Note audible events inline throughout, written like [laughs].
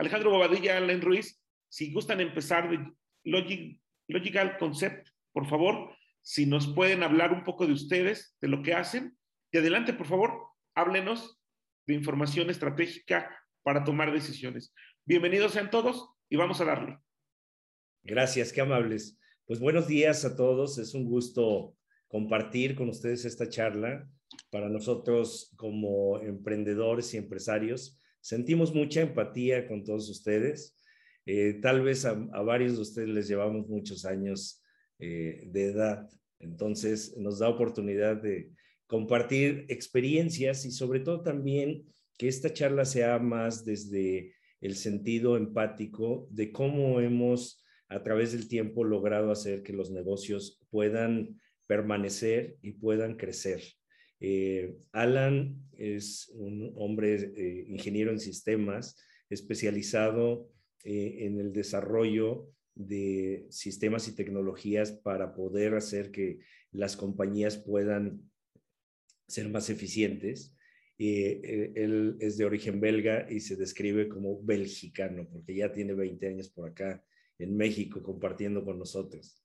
Alejandro Bobadilla, Alain Ruiz, si gustan empezar de Logical Concept, por favor, si nos pueden hablar un poco de ustedes, de lo que hacen. Y adelante, por favor, háblenos de información estratégica para tomar decisiones. Bienvenidos sean todos y vamos a darle. Gracias, qué amables. Pues buenos días a todos. Es un gusto compartir con ustedes esta charla. Para nosotros como emprendedores y empresarios, sentimos mucha empatía con todos ustedes. Eh, tal vez a, varios de ustedes les llevamos muchos años eh, de edad, entonces nos da oportunidad de compartir experiencias y sobre todo también que esta charla sea más desde el sentido empático de cómo hemos a través del tiempo logrado hacer que los negocios puedan permanecer y puedan crecer. Eh, Alan es un hombre eh, ingeniero en sistemas, especializado eh, en el desarrollo de sistemas y tecnologías para poder hacer que las compañías puedan ser más eficientes. él es de origen belga y se describe como belgicano, porque ya tiene 20 años por acá en México compartiendo con nosotros.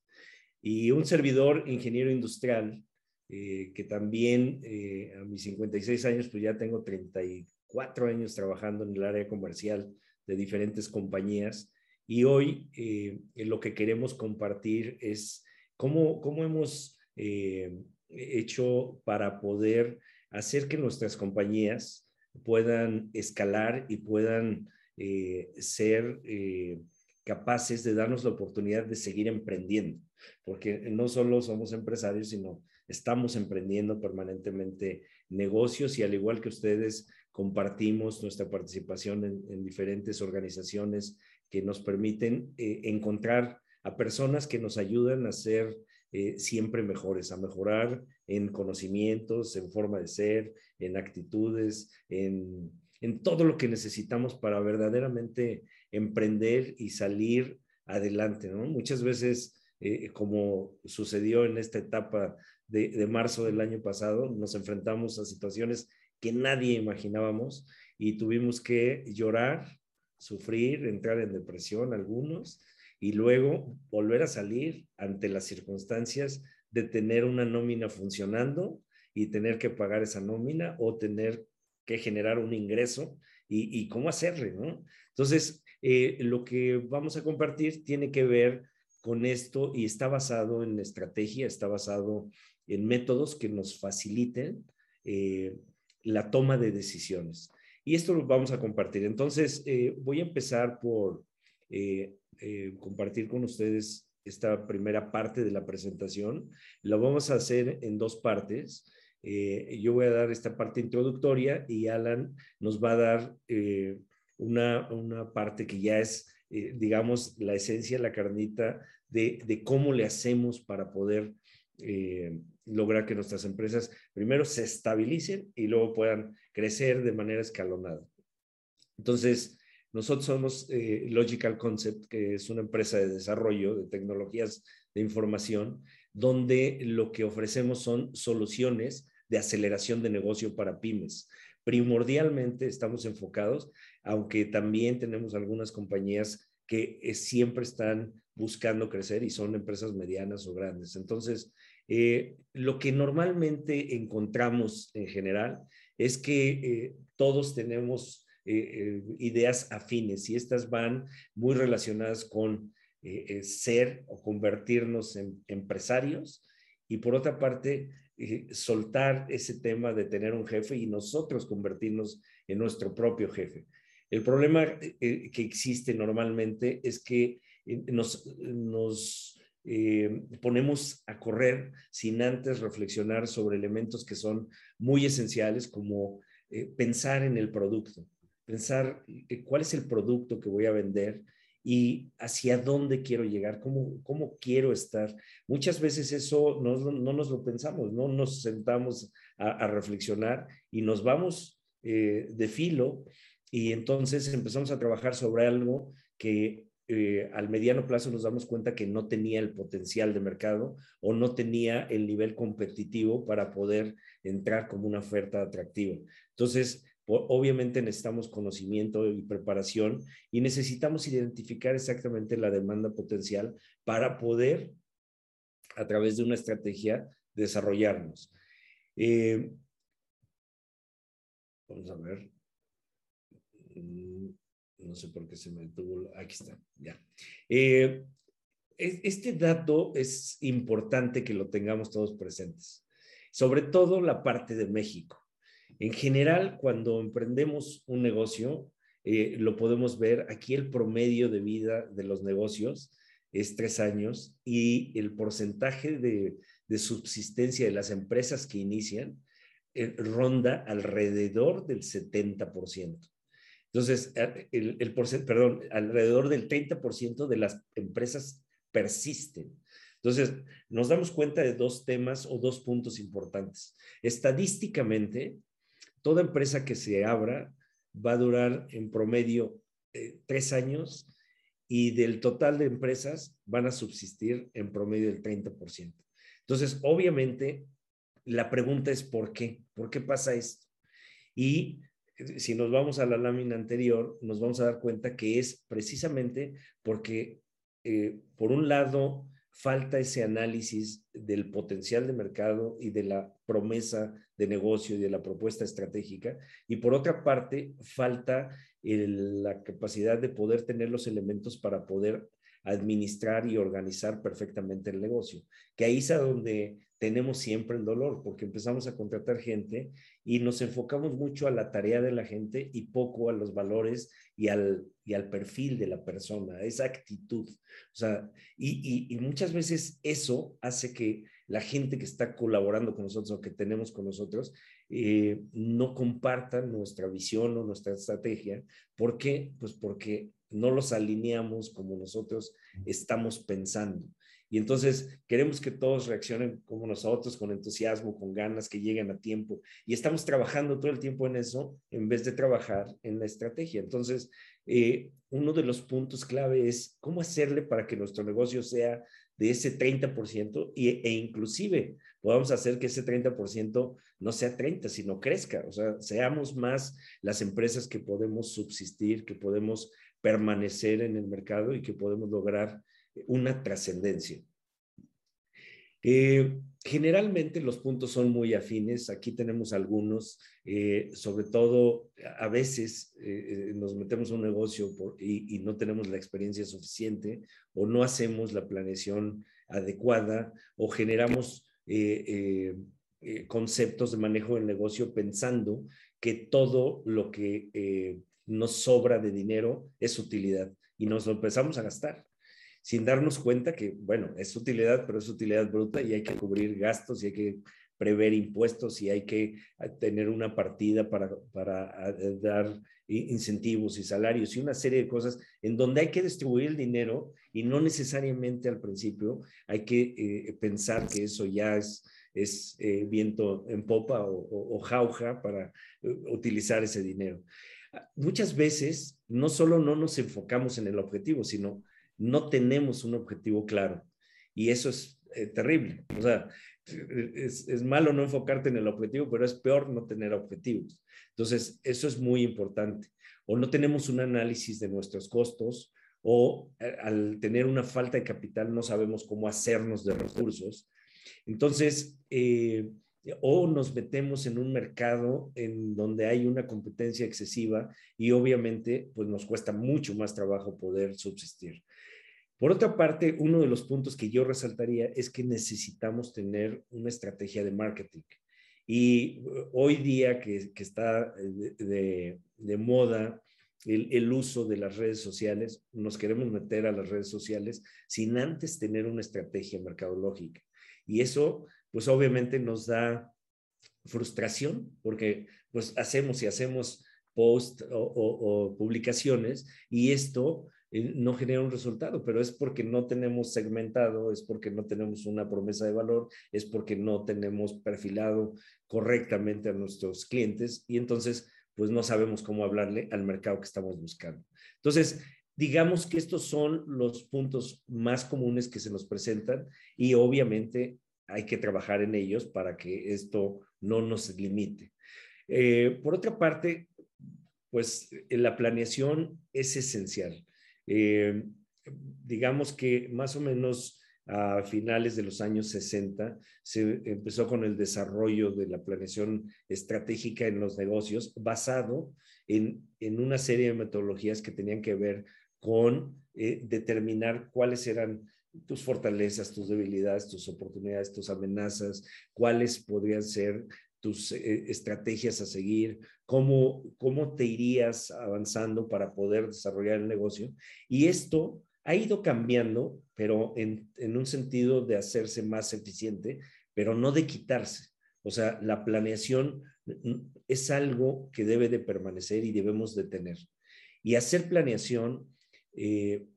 Y un servidor ingeniero industrial eh, que también eh, a mis 56 años, pues ya tengo 34 años trabajando en el área comercial de diferentes compañías. Y hoy eh, lo que queremos compartir es cómo, cómo hemos hecho para poder hacer que nuestras compañías puedan escalar y puedan ser capaces de darnos la oportunidad de seguir emprendiendo, porque no solo somos empresarios, sino estamos emprendiendo permanentemente negocios y al igual que ustedes compartimos nuestra participación en, diferentes organizaciones que nos permiten eh, encontrar a personas que nos ayudan a ser eh, siempre mejores, a mejorar en conocimientos, en forma de ser, en actitudes, en, en todo lo que necesitamos para verdaderamente emprender y salir adelante. Muchas veces, eh, como sucedió en esta etapa de, marzo del año pasado, nos enfrentamos a situaciones que nadie imaginábamos y tuvimos que llorar, sufrir, entrar en depresión algunos y luego volver a salir ante las circunstancias de tener una nómina funcionando y tener que pagar esa nómina o tener que generar un ingreso y, cómo hacerle, ¿no? Entonces, eh, lo que vamos a compartir tiene que ver con esto y está basado en estrategia, está basado en métodos que nos faciliten eh, la toma de decisiones. Y esto lo vamos a compartir. Entonces, eh, voy a empezar por eh, compartir con ustedes esta primera parte de la presentación. La vamos a hacer en dos partes. yo voy a dar esta parte introductoria y Alan nos va a dar una, una parte que ya es, digamos, la esencia, la carnita de, de, cómo le hacemos para poder lograr que nuestras empresas primero se estabilicen y luego puedan crecer de manera escalonada. Entonces, nosotros somos eh, Logical Concept, que es una empresa de desarrollo de tecnologías de información, donde lo que ofrecemos son soluciones de aceleración de negocio para pymes. Primordialmente estamos enfocados, aunque también tenemos algunas compañías que eh, siempre están buscando crecer y son empresas medianas o grandes. Entonces, eh, lo que normalmente encontramos en general es que eh, todos tenemos ideas afines y estas van muy relacionadas con ser o convertirnos en empresarios y por otra parte soltar ese tema de tener un jefe y nosotros convertirnos en nuestro propio jefe. El problema que existe normalmente es que nos, nos eh, ponemos a correr sin antes reflexionar sobre elementos que son muy esenciales como eh, pensar en el producto, pensar eh, cuál es el producto que voy a vender y hacia dónde quiero llegar, cómo, cómo quiero estar. Muchas veces eso no, no nos lo pensamos, no nos sentamos a, a reflexionar y nos vamos de filo y entonces empezamos a trabajar sobre algo que eh, al mediano plazo nos damos cuenta que no tenía el potencial de mercado o no tenía el nivel competitivo para poder entrar como una oferta atractiva. Entonces, obviamente necesitamos conocimiento y preparación y necesitamos identificar exactamente la demanda potencial para poder, a través de una estrategia, desarrollarnos. Eh, vamos a ver. Mm, no sé por qué se me detuvo. Aquí está, ya. Eh, este dato es importante que lo tengamos todos presentes, sobre todo la parte de México. En general, cuando emprendemos un negocio, eh, lo podemos ver, aquí el promedio de vida de los negocios es tres años y el porcentaje de, subsistencia de las empresas que inician eh, ronda alrededor del 70%. Entonces, el, el perdón, alrededor del 30% de las empresas persisten. Entonces, nos damos cuenta de dos temas o dos puntos importantes. Estadísticamente, toda empresa que se abra va a durar en promedio eh, tres años y del total de empresas van a subsistir en promedio el 30%. Entonces, obviamente, la pregunta es ¿por qué? ¿Por qué pasa esto? Y eh, si nos vamos a la lámina anterior, nos vamos a dar cuenta que es precisamente porque, eh, por un lado, falta ese análisis del potencial de mercado y de la promesa de negocio y de la propuesta estratégica. Y por otra parte, falta la capacidad de poder tener los elementos para poder administrar y organizar perfectamente el negocio. Que ahí es a donde tenemos siempre el dolor, porque empezamos a contratar gente y nos enfocamos mucho a la tarea de la gente y poco a los valores y al, y al perfil de la persona, esa actitud. O sea, y, y, muchas veces eso hace que la gente que está colaborando con nosotros o que tenemos con nosotros eh, no compartan nuestra visión o nuestra estrategia. ¿Por qué? Pues porque no los alineamos como nosotros estamos pensando. Y entonces queremos que todos reaccionen como nosotros, con entusiasmo, con ganas, que lleguen a tiempo. Y estamos trabajando todo el tiempo en eso en vez de trabajar en la estrategia. Entonces, eh, uno de los puntos clave es cómo hacerle para que nuestro negocio sea de ese 30% y, e inclusive podamos hacer que ese 30% no sea 30, sino crezca. O sea, seamos más las empresas que podemos subsistir, que podemos permanecer en el mercado y que podemos lograr una trascendencia. Eh, generalmente los puntos son muy afines, aquí tenemos algunos, eh, sobre todo a veces eh, nos metemos a un negocio y, no tenemos la experiencia suficiente o no hacemos la planeación adecuada o generamos conceptos de manejo del negocio pensando que todo lo que nos sobra de dinero es utilidad y nos lo empezamos a gastar sin darnos cuenta que, bueno, es utilidad, pero es utilidad bruta y hay que cubrir gastos y hay que prever impuestos y hay que ah, tener una partida para, para eh, dar incentivos y salarios y una serie de cosas en donde hay que distribuir el dinero y no necesariamente al principio hay que eh, pensar que eso ya es, es eh, viento en popa o, o jauja para utilizar ese dinero. Ah, muchas veces no solo no nos enfocamos en el objetivo, sino no tenemos un objetivo claro. Y eso es eh, terrible. O sea, es, malo no enfocarte en el objetivo, pero es peor no tener objetivos. Entonces, eso es muy importante. O no tenemos un análisis de nuestros costos, o eh, al tener una falta de capital no sabemos cómo hacernos de recursos. Entonces, eh, o nos metemos en un mercado en donde hay una competencia excesiva y obviamente pues nos cuesta mucho más trabajo poder subsistir. Por otra parte, uno de los puntos que yo resaltaría es que necesitamos tener una estrategia de marketing. Y uh, hoy día que, está de, moda el, uso de las redes sociales, nos queremos meter a las redes sociales sin antes tener una estrategia mercadológica. Y eso, pues obviamente nos da frustración porque pues hacemos y hacemos post o, publicaciones y esto eh, no genera un resultado, pero es porque no tenemos segmentado, es porque no tenemos una promesa de valor, es porque no tenemos perfilado correctamente a nuestros clientes y entonces pues no sabemos cómo hablarle al mercado que estamos buscando. Entonces, digamos que estos son los puntos más comunes que se nos presentan y obviamente hay que trabajar en ellos para que esto no nos limite. Eh, por otra parte, pues la planeación es esencial. Digamos que más o menos a finales de los años 60 se empezó con el desarrollo de la planeación estratégica en los negocios basado en, una serie de metodologías que tenían que ver con eh, determinar cuáles eran tus fortalezas, tus debilidades, tus oportunidades, tus amenazas, cuáles podrían ser tus eh, estrategias a seguir, cómo, cómo te irías avanzando para poder desarrollar el negocio. Y esto ha ido cambiando, pero en, un sentido de hacerse más eficiente, pero no de quitarse. O sea, la planeación es algo que debe de permanecer y debemos de tener. Y hacer planeación eh,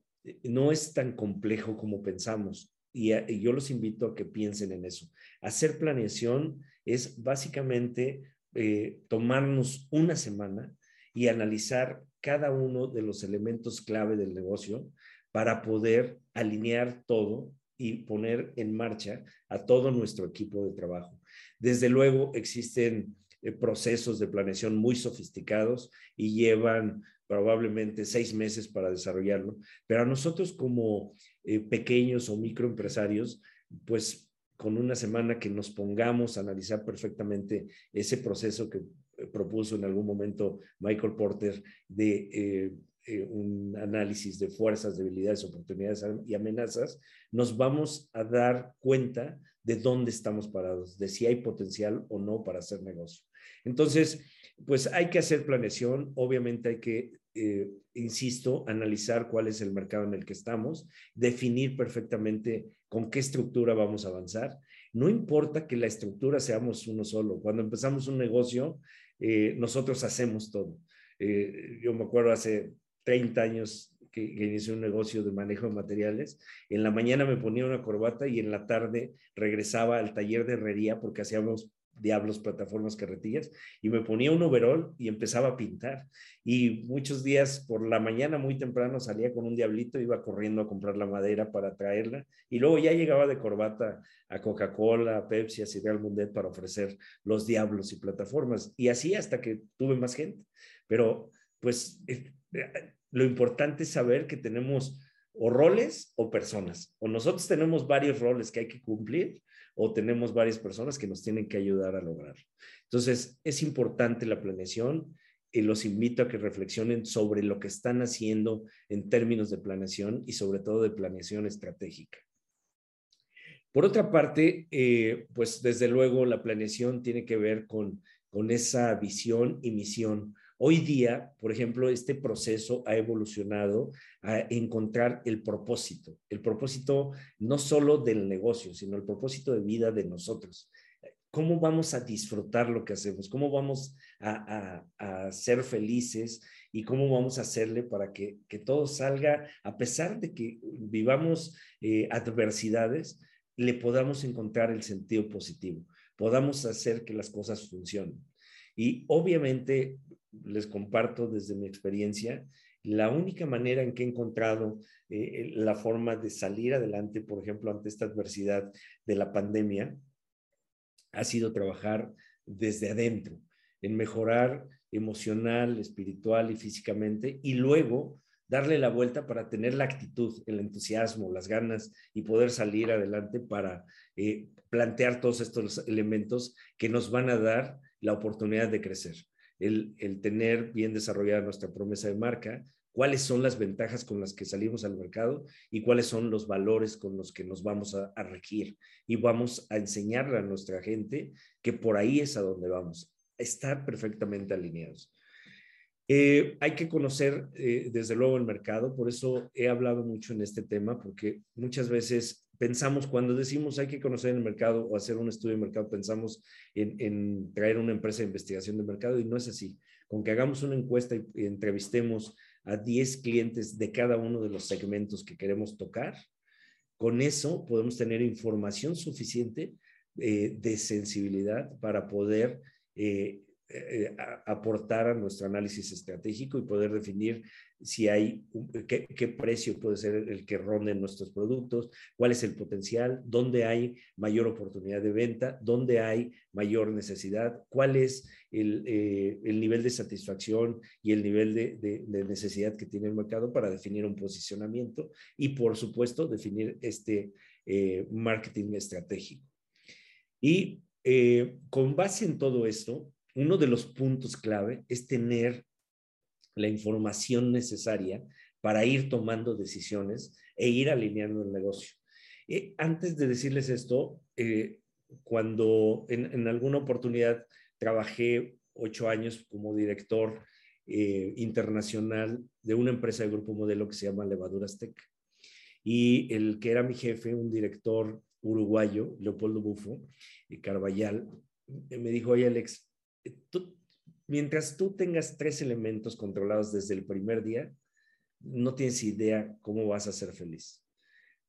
no es tan complejo como pensamos. Y, yo los invito a que piensen en eso. Hacer planeación es básicamente eh, tomarnos una semana y analizar cada uno de los elementos clave del negocio para poder alinear todo y poner en marcha a todo nuestro equipo de trabajo. Desde luego existen eh, procesos de planeación muy sofisticados y llevan probablemente seis meses para desarrollarlo, pero a nosotros como eh, pequeños o microempresarios, pues con una semana que nos pongamos a analizar perfectamente ese proceso que eh, propuso en algún momento Michael Porter de eh, un análisis de fuerzas, debilidades, oportunidades y amenazas, nos vamos a dar cuenta de dónde estamos parados, de si hay potencial o no para hacer negocio. Entonces, pues hay que hacer planeación, obviamente hay que, eh, insisto, analizar cuál es el mercado en el que estamos, definir perfectamente con qué estructura vamos a avanzar. No importa que la estructura seamos uno solo. Cuando empezamos un negocio, eh, nosotros hacemos todo. yo me acuerdo hace 30 años que, inicié un negocio de manejo de materiales. En la mañana me ponía una corbata y en la tarde regresaba al taller de herrería porque hacíamos diablos, plataformas, carretillas, y me ponía un overol y empezaba a pintar. Y muchos días por la mañana muy temprano salía con un diablito, iba corriendo a comprar la madera para traerla, y luego ya llegaba de corbata a Coca-Cola, a Pepsi, a Cereal Mundet para ofrecer los diablos y plataformas. Y así hasta que tuve más gente. Pero pues eh, lo importante es saber que tenemos o roles o personas. O nosotros tenemos varios roles que hay que cumplir o tenemos varias personas que nos tienen que ayudar a lograrlo. Entonces, es importante la planeación y los invito a que reflexionen sobre lo que están haciendo en términos de planeación y sobre todo de planeación estratégica. Por otra parte, eh, pues desde luego la planeación tiene que ver con, con esa visión y misión Hoy día, por ejemplo, este proceso ha evolucionado a encontrar el propósito, el propósito no solo del negocio, sino el propósito de vida de nosotros. ¿Cómo vamos a disfrutar lo que hacemos? ¿Cómo vamos a, ser felices? ¿Y cómo vamos a hacerle para que, todo salga, a pesar de que vivamos eh, adversidades, le podamos encontrar el sentido positivo, podamos hacer que las cosas funcionen? Y obviamente les comparto desde mi experiencia, la única manera en que he encontrado eh, la forma de salir adelante, por ejemplo, ante esta adversidad de la pandemia, ha sido trabajar desde adentro, en mejorar emocional, espiritual y físicamente, y luego darle la vuelta para tener la actitud, el entusiasmo, las ganas y poder salir adelante para eh, plantear todos estos elementos que nos van a dar la oportunidad de crecer el, tener bien desarrollada nuestra promesa de marca, cuáles son las ventajas con las que salimos al mercado y cuáles son los valores con los que nos vamos a, regir. Y vamos a enseñarle a nuestra gente que por ahí es a donde vamos, estar perfectamente alineados. Eh, hay que conocer eh, desde luego el mercado, por eso he hablado mucho en este tema, porque muchas veces pensamos, cuando decimos hay que conocer el mercado o hacer un estudio de mercado, pensamos en, traer una empresa de investigación de mercado y no es así. Con que hagamos una encuesta y, entrevistemos a 10 clientes de cada uno de los segmentos que queremos tocar, con eso podemos tener información suficiente eh, de sensibilidad para poder eh, eh, aportar a nuestro análisis estratégico y poder definir si hay, qué, precio puede ser el que ronde nuestros productos, cuál es el potencial, dónde hay mayor oportunidad de venta, dónde hay mayor necesidad, cuál es el, eh, nivel de satisfacción y el nivel de, necesidad que tiene el mercado para definir un posicionamiento y, por supuesto, definir este eh, marketing estratégico. Y con base en todo esto, uno de los puntos clave es tener la información necesaria para ir tomando decisiones e ir alineando el negocio. Eh, antes de decirles esto, eh, cuando en, alguna oportunidad trabajé ocho años como director eh, internacional de una empresa de grupo modelo que se llama Levaduras Tech. Y el que era mi jefe, un director uruguayo, Leopoldo Bufo, y Carballal, me dijo, oye Alex, mientras tú tengas tres elementos controlados desde el primer día, no tienes idea cómo vas a ser feliz.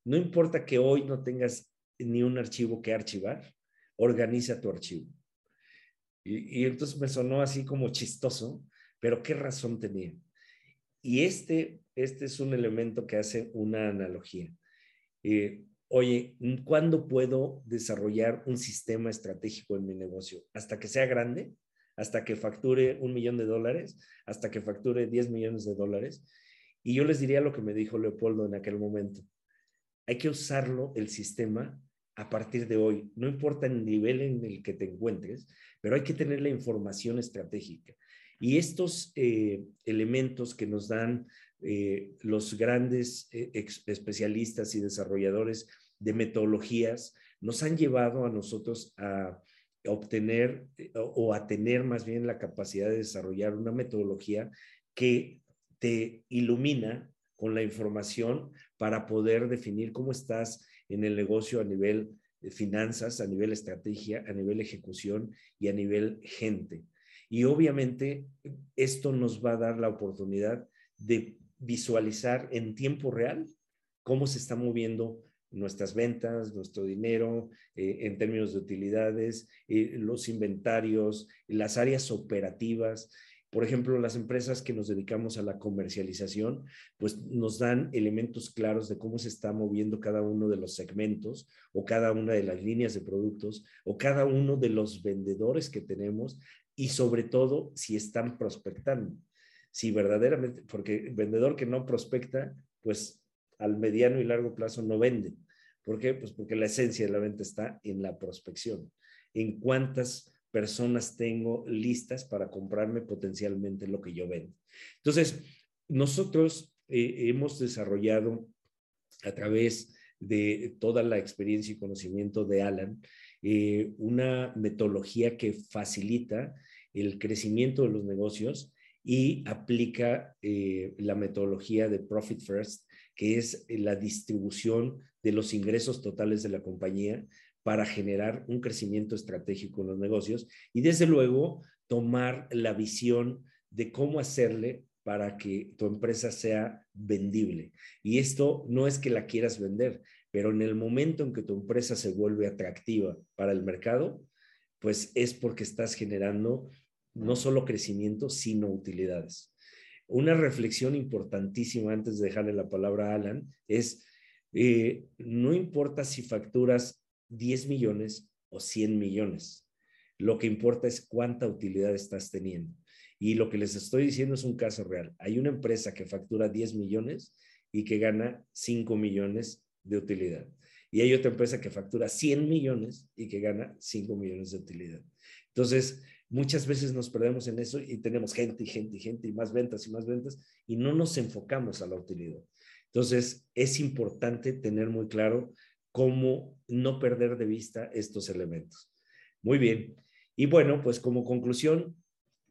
No importa que hoy no tengas ni un archivo que archivar, organiza tu archivo. Y, entonces me sonó así como chistoso, pero qué razón tenía. Y este, este es un elemento que hace una analogía. Eh, oye, ¿cuándo puedo desarrollar un sistema estratégico en mi negocio? ¿Hasta que sea grande? hasta que facture un millón de dólares, hasta que facture 10 millones de dólares. Y yo les diría lo que me dijo Leopoldo en aquel momento. Hay que usarlo, el sistema, a partir de hoy. No importa el nivel en el que te encuentres, pero hay que tener la información estratégica. Y estos eh, elementos que nos dan eh, los grandes eh, especialistas y desarrolladores de metodologías nos han llevado a nosotros a obtener eh, o a tener más bien la capacidad de desarrollar una metodología que te ilumina con la información para poder definir cómo estás en el negocio a nivel de finanzas, a nivel estrategia, a nivel ejecución y a nivel gente. Y obviamente esto nos va a dar la oportunidad de visualizar en tiempo real cómo se está moviendo nuestras ventas, nuestro dinero, eh, en términos de utilidades, eh, los inventarios, las áreas operativas. Por ejemplo, las empresas que nos dedicamos a la comercialización, pues nos dan elementos claros de cómo se está moviendo cada uno de los segmentos o cada una de las líneas de productos o cada uno de los vendedores que tenemos y sobre todo si están prospectando. Si verdaderamente, porque vendedor que no prospecta, pues al mediano y largo plazo no venden. ¿Por qué? Pues porque la esencia de la venta está en la prospección, en cuántas personas tengo listas para comprarme potencialmente lo que yo vendo. Entonces, nosotros eh, hemos desarrollado a través de toda la experiencia y conocimiento de Alan, eh, una metodología que facilita el crecimiento de los negocios y aplica eh, la metodología de Profit First que es eh, la distribución de los ingresos totales de la compañía para generar un crecimiento estratégico en los negocios y desde luego tomar la visión de cómo hacerle para que tu empresa sea vendible. Y esto no es que la quieras vender, pero en el momento en que tu empresa se vuelve atractiva para el mercado, pues es porque estás generando no solo crecimiento, sino utilidades. Una reflexión importantísima antes de dejarle la palabra a Alan es, eh, no importa si facturas 10 millones o 100 millones, lo que importa es cuánta utilidad estás teniendo. Y lo que les estoy diciendo es un caso real. Hay una empresa que factura 10 millones y que gana 5 millones de utilidad. Y hay otra empresa que factura 100 millones y que gana 5 millones de utilidad. Entonces, Muchas veces nos perdemos en eso y tenemos gente y gente y gente y más ventas y más ventas y no nos enfocamos a la utilidad. Entonces, es importante tener muy claro cómo no perder de vista estos elementos. Muy bien. Y bueno, pues como conclusión,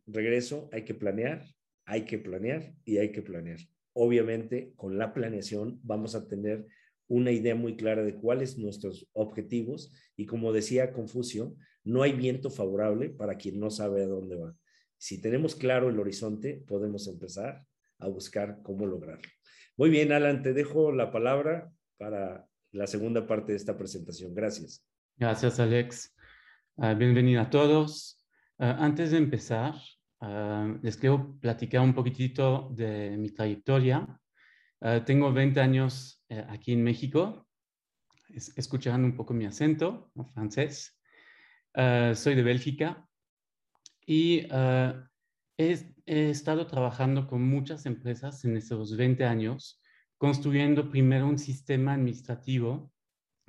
regreso, hay que planear, hay que planear y hay que planear. Obviamente, con la planeación vamos a tener una idea muy clara de cuáles nuestros objetivos y como decía Confucio, no hay viento favorable para quien no sabe a dónde va. Si tenemos claro el horizonte, podemos empezar a buscar cómo lograrlo. Muy bien, Alan, te dejo la palabra para la segunda parte de esta presentación. Gracias. Gracias, Alex. Uh, bienvenido a todos. Ah, antes de empezar, ah, les quiero platicar un poquitito de mi trayectoria. Ah, tengo 20 años eh, aquí en México. escucharán un poco mi acento, francés. Soy de Bélgica y he, he, estado trabajando con muchas empresas en estos 20 años, construyendo primero un sistema administrativo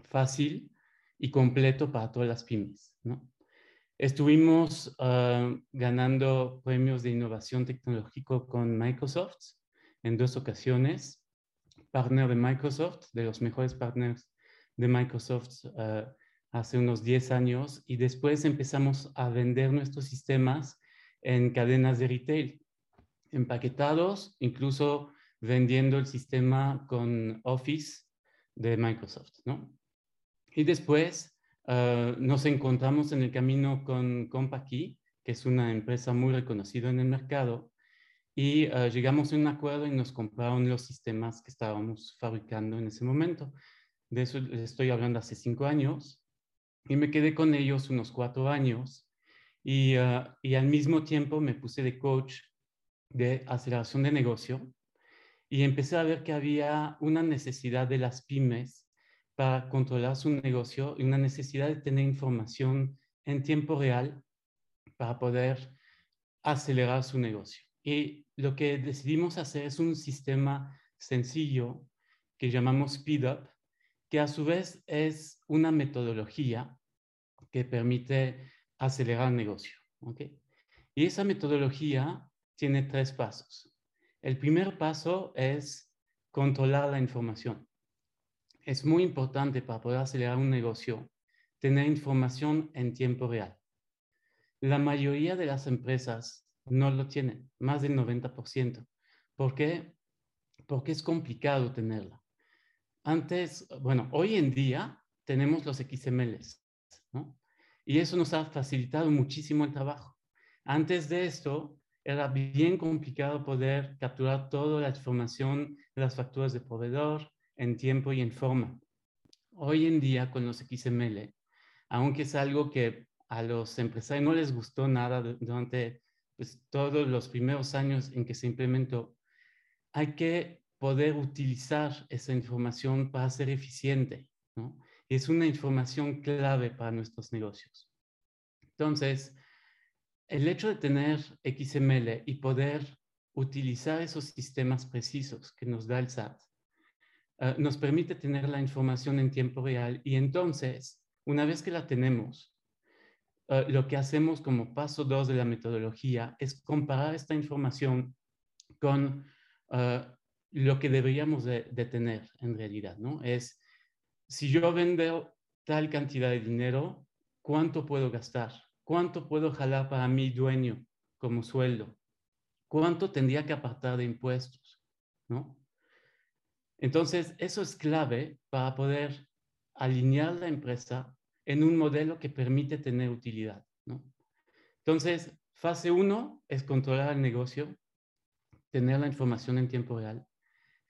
fácil y completo para todas las pymes. ¿no? Estuvimos ah, ganando premios de innovación tecnológico con Microsoft en dos ocasiones, partner de Microsoft, de los mejores partners de Microsoft hace unos 10 años, y después empezamos a vender nuestros sistemas en cadenas de retail, empaquetados, incluso vendiendo el sistema con Office de Microsoft, ¿no? Y después Ah, nos encontramos en el camino con CompaKey, que es una empresa muy reconocida en el mercado, y ah, llegamos a un acuerdo y nos compraron los sistemas que estábamos fabricando en ese momento. De eso estoy hablando hace cinco años, y me quedé con ellos unos cuatro años, y, ah, y al mismo tiempo me puse de coach de aceleración de negocio, y empecé a ver que había una necesidad de las pymes para controlar su negocio y una necesidad de tener información en tiempo real para poder acelerar su negocio. Y lo que decidimos hacer es un sistema sencillo que llamamos SpeedUp, que a su vez es una metodología que permite acelerar el negocio. ¿okay? Y esa metodología tiene tres pasos. El primer paso es controlar la información es muy importante para poder acelerar un negocio tener información en tiempo real. La mayoría de las empresas no lo tienen, más del 90%. ¿Por qué? Porque es complicado tenerla. Antes, bueno, hoy en día tenemos los XMLs, ¿no? Y eso nos ha facilitado muchísimo el trabajo. Antes de esto, era bien complicado poder capturar toda la información de las facturas de proveedor, en tiempo y en forma. Hoy en día con los XML, aunque es algo que a los empresarios no les gustó nada durante pues, todos los primeros años en que se implementó, hay que poder utilizar esa información para ser eficiente. ¿no? Es una información clave para nuestros negocios. Entonces, el hecho de tener XML y poder utilizar esos sistemas precisos que nos da el SAT Ah, nos permite tener la información en tiempo real y entonces, una vez que la tenemos, ah, lo que hacemos como paso dos de la metodología es comparar esta información con ah, lo que deberíamos de, tener en realidad, ¿no? Es, si yo vendo tal cantidad de dinero, ¿cuánto puedo gastar? ¿Cuánto puedo jalar para mi dueño como sueldo? ¿Cuánto tendría que apartar de impuestos? ¿No? Entonces, eso es clave para poder alinear la empresa en un modelo que permite tener utilidad. ¿no? Entonces, fase uno es controlar el negocio, tener la información en tiempo real.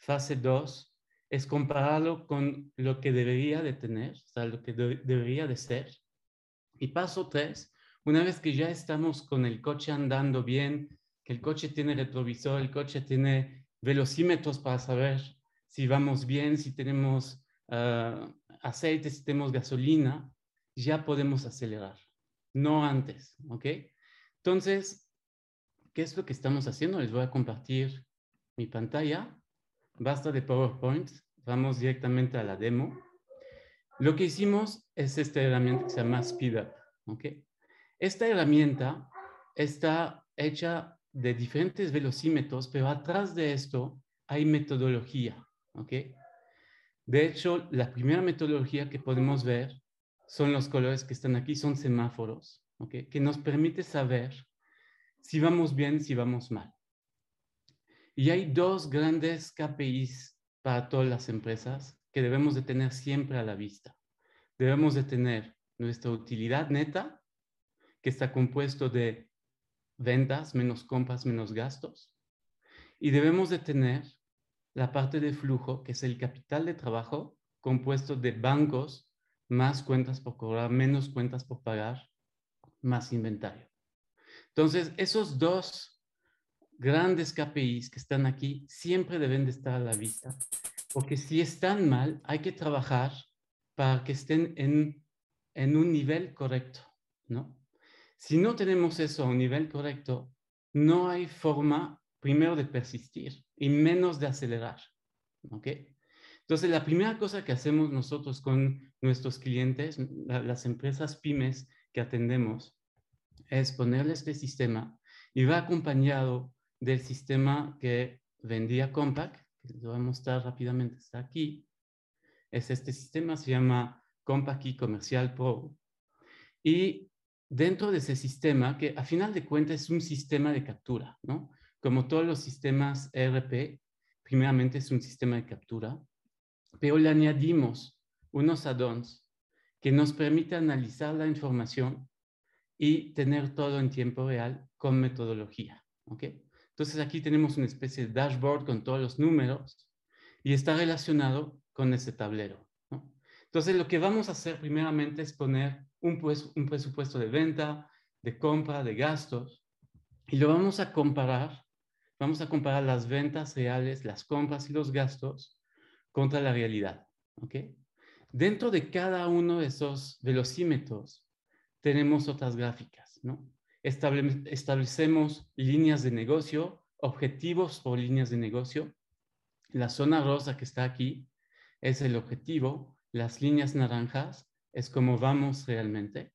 Fase dos es compararlo con lo que debería de tener, o sea, lo que debería de ser. Y paso tres, una vez que ya estamos con el coche andando bien, que el coche tiene retrovisor, el coche tiene velocímetros para saber si vamos bien, si tenemos uh, aceite, si tenemos gasolina, ya podemos acelerar, no antes, ¿ok? Entonces, ¿qué es lo que estamos haciendo? Les voy a compartir mi pantalla. Basta de PowerPoint, vamos directamente a la demo. Lo que hicimos es esta herramienta que se llama SpeedUp, ¿ok? Esta herramienta está hecha de diferentes velocímetros, pero atrás de esto hay metodología. ¿ok? De hecho, la primera metodología que podemos ver son los colores que están aquí, son semáforos, ¿ok? Que nos permite saber si vamos bien, si vamos mal. Y hay dos grandes KPIs para todas las empresas que debemos de tener siempre a la vista. Debemos de tener nuestra utilidad neta, que está compuesto de ventas menos compras menos gastos. Y debemos de tener la parte de flujo, que es el capital de trabajo compuesto de bancos, más cuentas por cobrar, menos cuentas por pagar, más inventario. Entonces, esos dos grandes KPIs que están aquí siempre deben de estar a la vista, porque si están mal, hay que trabajar para que estén en, en un nivel correcto, ¿no? Si no tenemos eso a un nivel correcto, no hay forma, primero, de persistir y menos de acelerar, ¿ok? Entonces, la primera cosa que hacemos nosotros con nuestros clientes, las empresas pymes que atendemos, es ponerle este sistema y va acompañado del sistema que vendía Compaq, que les voy a mostrar rápidamente, está aquí. Es este sistema, se llama Compaq y Pro. Y dentro de ese sistema, que a final de cuentas es un sistema de captura, ¿no? Como todos los sistemas ERP, primeramente es un sistema de captura, pero le añadimos unos add-ons que nos permite analizar la información y tener todo en tiempo real con metodología. ¿ok? Entonces aquí tenemos una especie de dashboard con todos los números y está relacionado con ese tablero. ¿no? Entonces lo que vamos a hacer primeramente es poner un, pues, un presupuesto de venta, de compra, de gastos y lo vamos a comparar. Vamos a comparar las ventas reales, las compras y los gastos contra la realidad. ¿ok? Dentro de cada uno de esos velocímetros tenemos otras gráficas, ¿no? Establecemos líneas de negocio, objetivos por líneas de negocio. La zona rosa que está aquí es el objetivo, las líneas naranjas es como vamos realmente.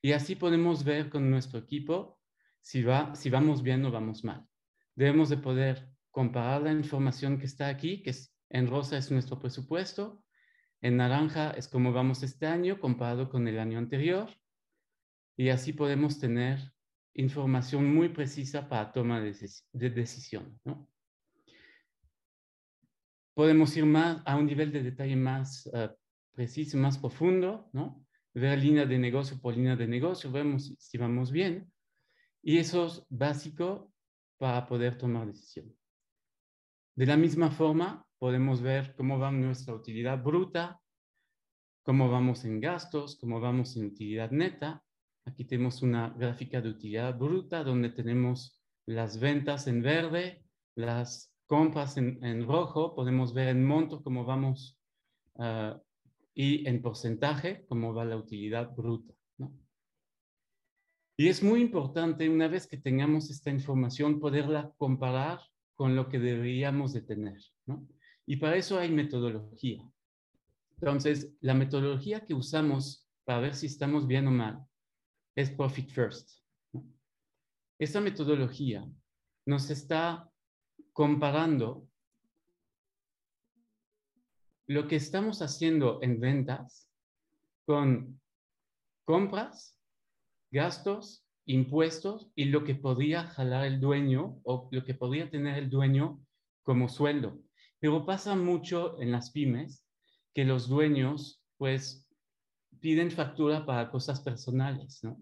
Y así podemos ver con nuestro equipo si, va, si vamos bien o vamos mal. Debemos de poder comparar la información que está aquí, que es, en rosa es nuestro presupuesto, en naranja es como vamos este año comparado con el año anterior, y así podemos tener información muy precisa para toma de, decisión. Podemos ir más a un nivel de detalle más uh, preciso, más profundo, ¿no? ver línea de negocio por línea de negocio, vemos si vamos bien. Y eso es básico para poder tomar decisión. De la misma forma, podemos ver cómo va nuestra utilidad bruta, cómo vamos en gastos, cómo vamos en utilidad neta, Aquí tenemos una gráfica de utilidad bruta donde tenemos las ventas en verde, las compras en, rojo, podemos ver en monto cómo vamos ah, y en porcentaje cómo va la utilidad bruta. Y es muy importante, una vez que tengamos esta información, poderla comparar con lo que deberíamos de tener. Y para eso hay metodología. Entonces, la metodología que usamos para ver si estamos bien o mal es Profit First. Esta metodología nos está comparando lo que estamos haciendo en ventas con compras, gastos, impuestos y lo que podría jalar el dueño o lo que podría tener el dueño como sueldo. Pero pasa mucho en las pymes que los dueños pues piden factura para cosas personales, ¿no?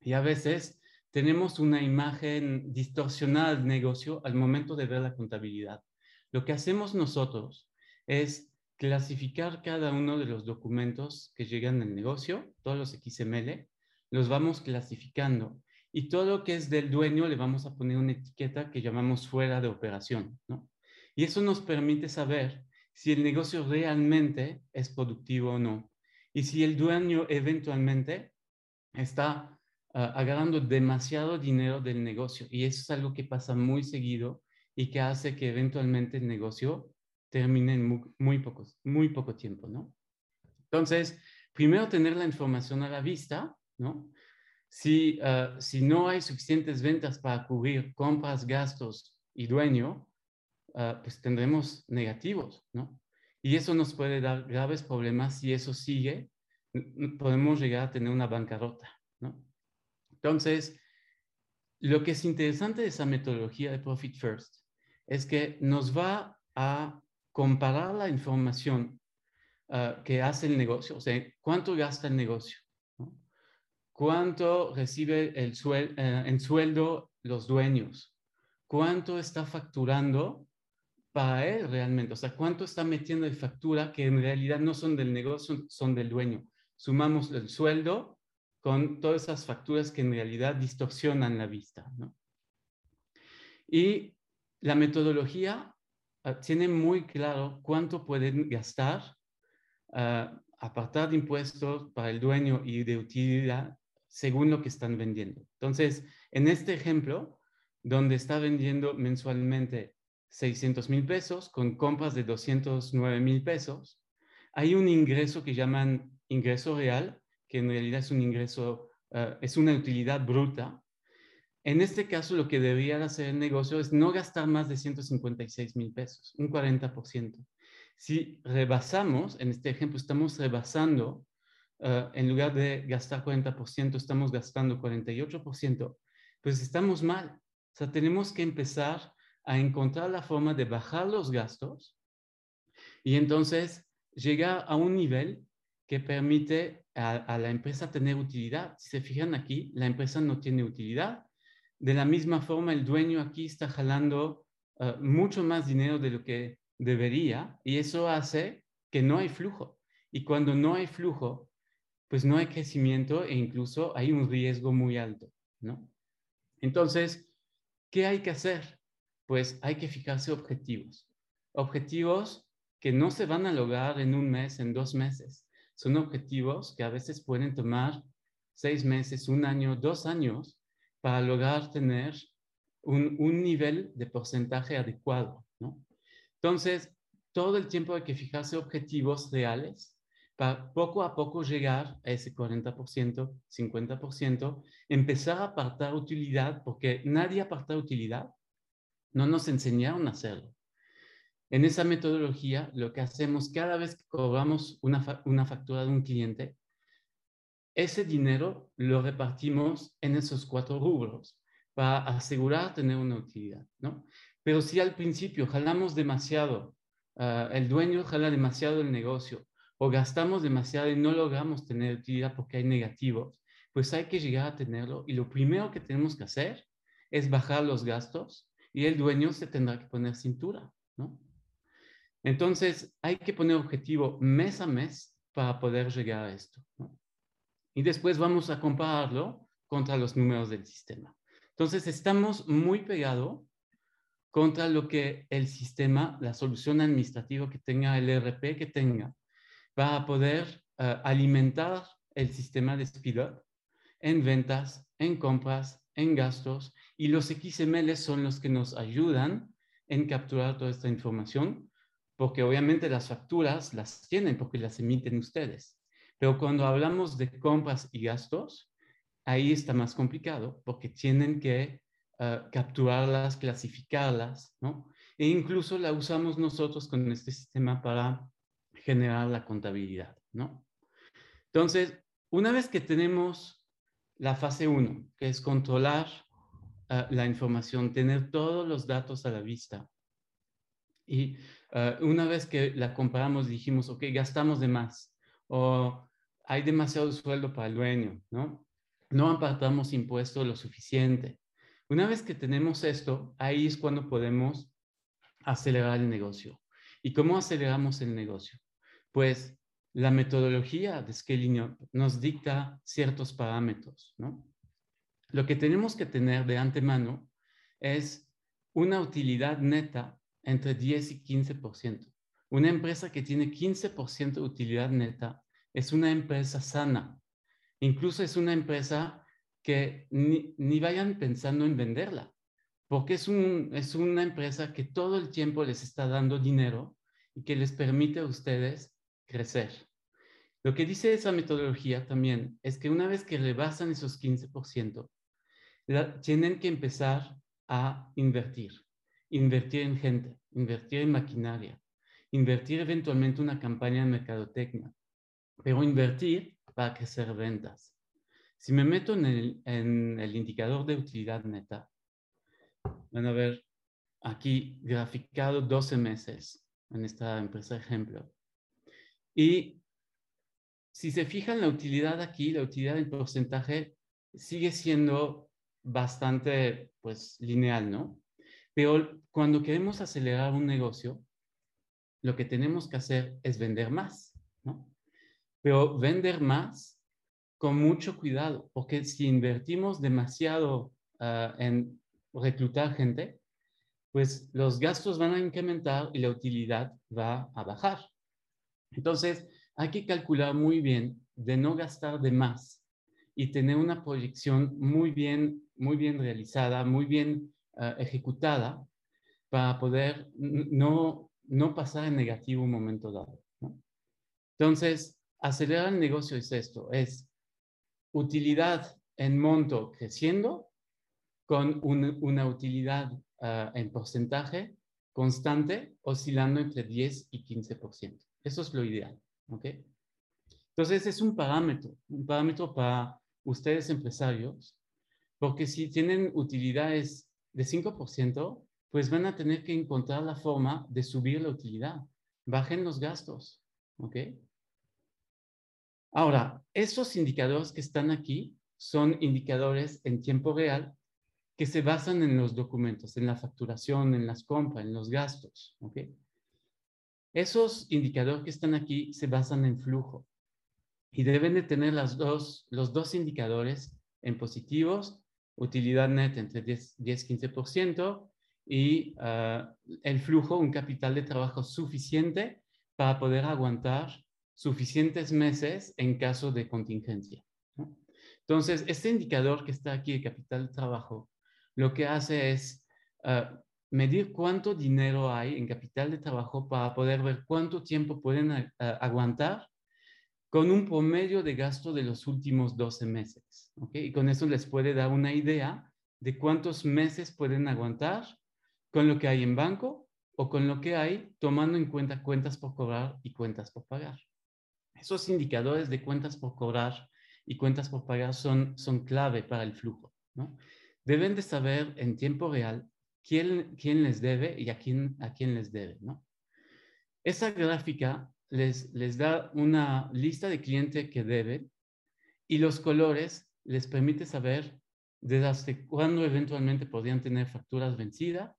Y a veces tenemos una imagen distorsionada del negocio al momento de ver la contabilidad. Lo que hacemos nosotros es clasificar cada uno de los documentos que llegan al negocio, todos los XML, los vamos clasificando y todo lo que es del dueño le vamos a poner una etiqueta que llamamos fuera de operación, ¿no? Y eso nos permite saber si el negocio realmente es productivo o no y si el dueño eventualmente está ah, agarrando demasiado dinero del negocio. Y eso es algo que pasa muy seguido y que hace que eventualmente el negocio termine en muy, pocos, muy poco tiempo, ¿no? Entonces, primero tener la información a la vista, ¿no? Si, ah, si no hay suficientes ventas para cubrir compras, gastos y dueño, ah, pues tendremos negativos, ¿no? Y eso nos puede dar graves problemas si eso sigue, podemos llegar a tener una bancarrota, ¿no? Entonces, lo que es interesante de esa metodología de Profit First es que nos va a comparar la información ah, que hace el negocio, o sea, cuánto gasta el negocio, cuánto recibe el eh, en sueldo los dueños, cuánto está facturando para él realmente, o sea, cuánto está metiendo de factura que en realidad no son del negocio, son del dueño. Sumamos el sueldo con todas esas facturas que en realidad distorsionan la vista. ¿no? Y la metodología uh, tiene muy claro cuánto pueden gastar, uh, apartar de impuestos para el dueño y de utilidad según lo que están vendiendo. Entonces, en este ejemplo, donde está vendiendo mensualmente 600 mil pesos con compras de 209 mil pesos, hay un ingreso que llaman ingreso real, que en realidad es un ingreso, uh, es una utilidad bruta, en este caso, lo que debería hacer el negocio es no gastar más de 156 mil pesos, un 40%. Si rebasamos, en este ejemplo, estamos rebasando, uh, en lugar de gastar 40%, estamos gastando 48%, pues estamos mal. O sea, tenemos que empezar a encontrar la forma de bajar los gastos y entonces llegar a un nivel que permite a, la empresa tener utilidad. Si se fijan aquí, la empresa no tiene utilidad, de la misma forma, el dueño aquí está jalando uh, mucho más dinero de lo que debería y eso hace que no hay flujo. Y cuando no hay flujo, pues no hay crecimiento e incluso hay un riesgo muy alto, ¿no? Entonces, ¿qué hay que hacer? Pues hay que fijarse objetivos. Objetivos que no se van a lograr en un mes, en dos meses. Son objetivos que a veces pueden tomar seis meses, un año, dos años para lograr tener un, un nivel de porcentaje adecuado. ¿no? Entonces, todo el tiempo hay que fijarse objetivos reales para poco a poco llegar a ese 40%, 50%, empezar a apartar utilidad, porque nadie aparta utilidad, no nos enseñaron a hacerlo. En esa metodología, lo que hacemos cada vez que cobramos una, una factura de un cliente, ese dinero lo repartimos en esos cuatro rubros para asegurar tener una utilidad, ¿no? Pero si al principio jalamos demasiado, uh, el dueño jala demasiado el negocio o gastamos demasiado y no logramos tener utilidad porque hay negativos, pues hay que llegar a tenerlo y lo primero que tenemos que hacer es bajar los gastos y el dueño se tendrá que poner cintura, ¿no? Entonces, hay que poner objetivo mes a mes para poder llegar a esto, y después vamos a compararlo contra los números del sistema. Entonces, estamos muy pegados contra lo que el sistema, la solución administrativa que tenga, el ERP que tenga, va a poder uh, alimentar el sistema de SpeedUp en ventas, en compras, en gastos, y los XML son los que nos ayudan en capturar toda esta información, porque obviamente las facturas las tienen porque las emiten ustedes. Pero cuando hablamos de compras y gastos, ahí está más complicado porque tienen que uh, capturarlas, clasificarlas, ¿no? E incluso la usamos nosotros con este sistema para generar la contabilidad, ¿no? Entonces, una vez que tenemos la fase 1, que es controlar uh, la información, tener todos los datos a la vista, y uh, una vez que la comparamos, dijimos, ok, gastamos de más, o hay demasiado sueldo para el dueño, ¿no? No apartamos impuestos lo suficiente. Una vez que tenemos esto, ahí es cuando podemos acelerar el negocio. ¿Y cómo aceleramos el negocio? Pues la metodología de Scaling Up nos dicta ciertos parámetros, ¿no? Lo que tenemos que tener de antemano es una utilidad neta entre 10 y 15%. Una empresa que tiene 15% de utilidad neta es una empresa sana. Incluso es una empresa que ni, vayan pensando en venderla, porque es, un, es una empresa que todo el tiempo les está dando dinero y que les permite a ustedes crecer. Lo que dice esa metodología también es que una vez que rebasan esos 15%, tienen que empezar a invertir, invertir en gente, invertir en maquinaria, invertir eventualmente una campaña de mercadotecnia, pero invertir para crecer ventas. Si me meto en el, en el indicador de utilidad neta, van a ver aquí graficado 12 meses en esta empresa ejemplo. Y si se fijan la utilidad aquí, la utilidad en porcentaje sigue siendo bastante pues lineal, ¿no? Pero cuando queremos acelerar un negocio, lo que tenemos que hacer es vender más, ¿no? pero vender más con mucho cuidado, porque si invertimos demasiado ah, en reclutar gente, pues los gastos van a incrementar y la utilidad va a bajar. Entonces, hay que calcular muy bien de no gastar de más y tener una proyección muy bien, muy bien realizada, muy bien ah, ejecutada para poder no, no pasar en negativo un momento dado. Entonces, acelerar el negocio es esto, es utilidad en monto creciendo con una utilidad ah, en porcentaje constante oscilando entre 10 y 15%. Eso es lo ideal. ¿ok? Entonces es un parámetro, un parámetro para ustedes empresarios, porque si tienen utilidades de 5%, pues van a tener que encontrar la forma de subir la utilidad. Bajen los gastos, ¿ok? Ahora, esos indicadores que están aquí son indicadores en tiempo real que se basan en los documentos, en la facturación, en las compras, en los gastos, ¿ok? Esos indicadores que están aquí se basan en flujo y deben de tener las dos, los dos indicadores en positivos, utilidad neta entre 10-15% y ah, el flujo, un capital de trabajo suficiente para poder aguantar suficientes meses en caso de contingencia. Entonces, este indicador que está aquí de capital de trabajo, lo que hace es ah, medir cuánto dinero hay en capital de trabajo para poder ver cuánto tiempo pueden aguantar con un promedio de gasto de los últimos 12 meses. Y con eso les puede dar una idea de cuántos meses pueden aguantar con lo que hay en banco o con lo que hay tomando en cuenta cuentas por cobrar y cuentas por pagar. Esos indicadores de cuentas por cobrar y cuentas por pagar son, son clave para el flujo. Deben de saber en tiempo real quién, quién les debe y a quién, a quién les debe, ¿no? Esa gráfica les, les da una lista de clientes que deben y los colores les permite saber desde cuándo eventualmente podrían tener facturas vencidas,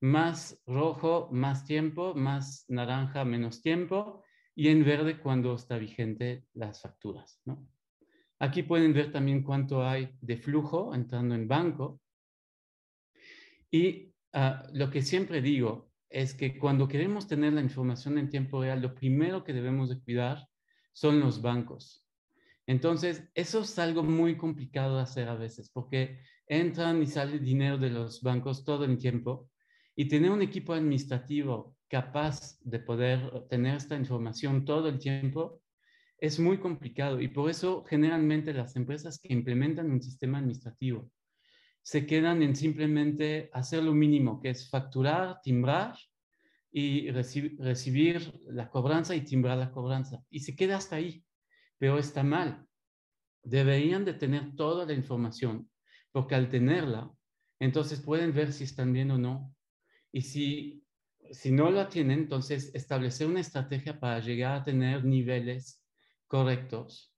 más rojo, más tiempo, más naranja, menos tiempo, y en verde cuando está vigente las facturas. ¿no? Aquí pueden ver también cuánto hay de flujo entrando en banco y ah, lo que siempre digo es que cuando queremos tener la información en tiempo real, lo primero que debemos de cuidar son los bancos. Entonces, eso es algo muy complicado de hacer a veces, porque entran y sale dinero de los bancos todo el tiempo y tener un equipo administrativo capaz de poder tener esta información todo el tiempo es muy complicado y por eso generalmente las empresas que implementan un sistema administrativo se quedan en simplemente hacer lo mínimo, que es facturar, timbrar y recibir la cobranza y timbrar la cobranza. Y se queda hasta ahí, pero está mal. Deberían de tener toda la información, porque al tenerla, entonces pueden ver si están bien o no. Y si, si no la tienen, entonces establecer una estrategia para llegar a tener niveles correctos.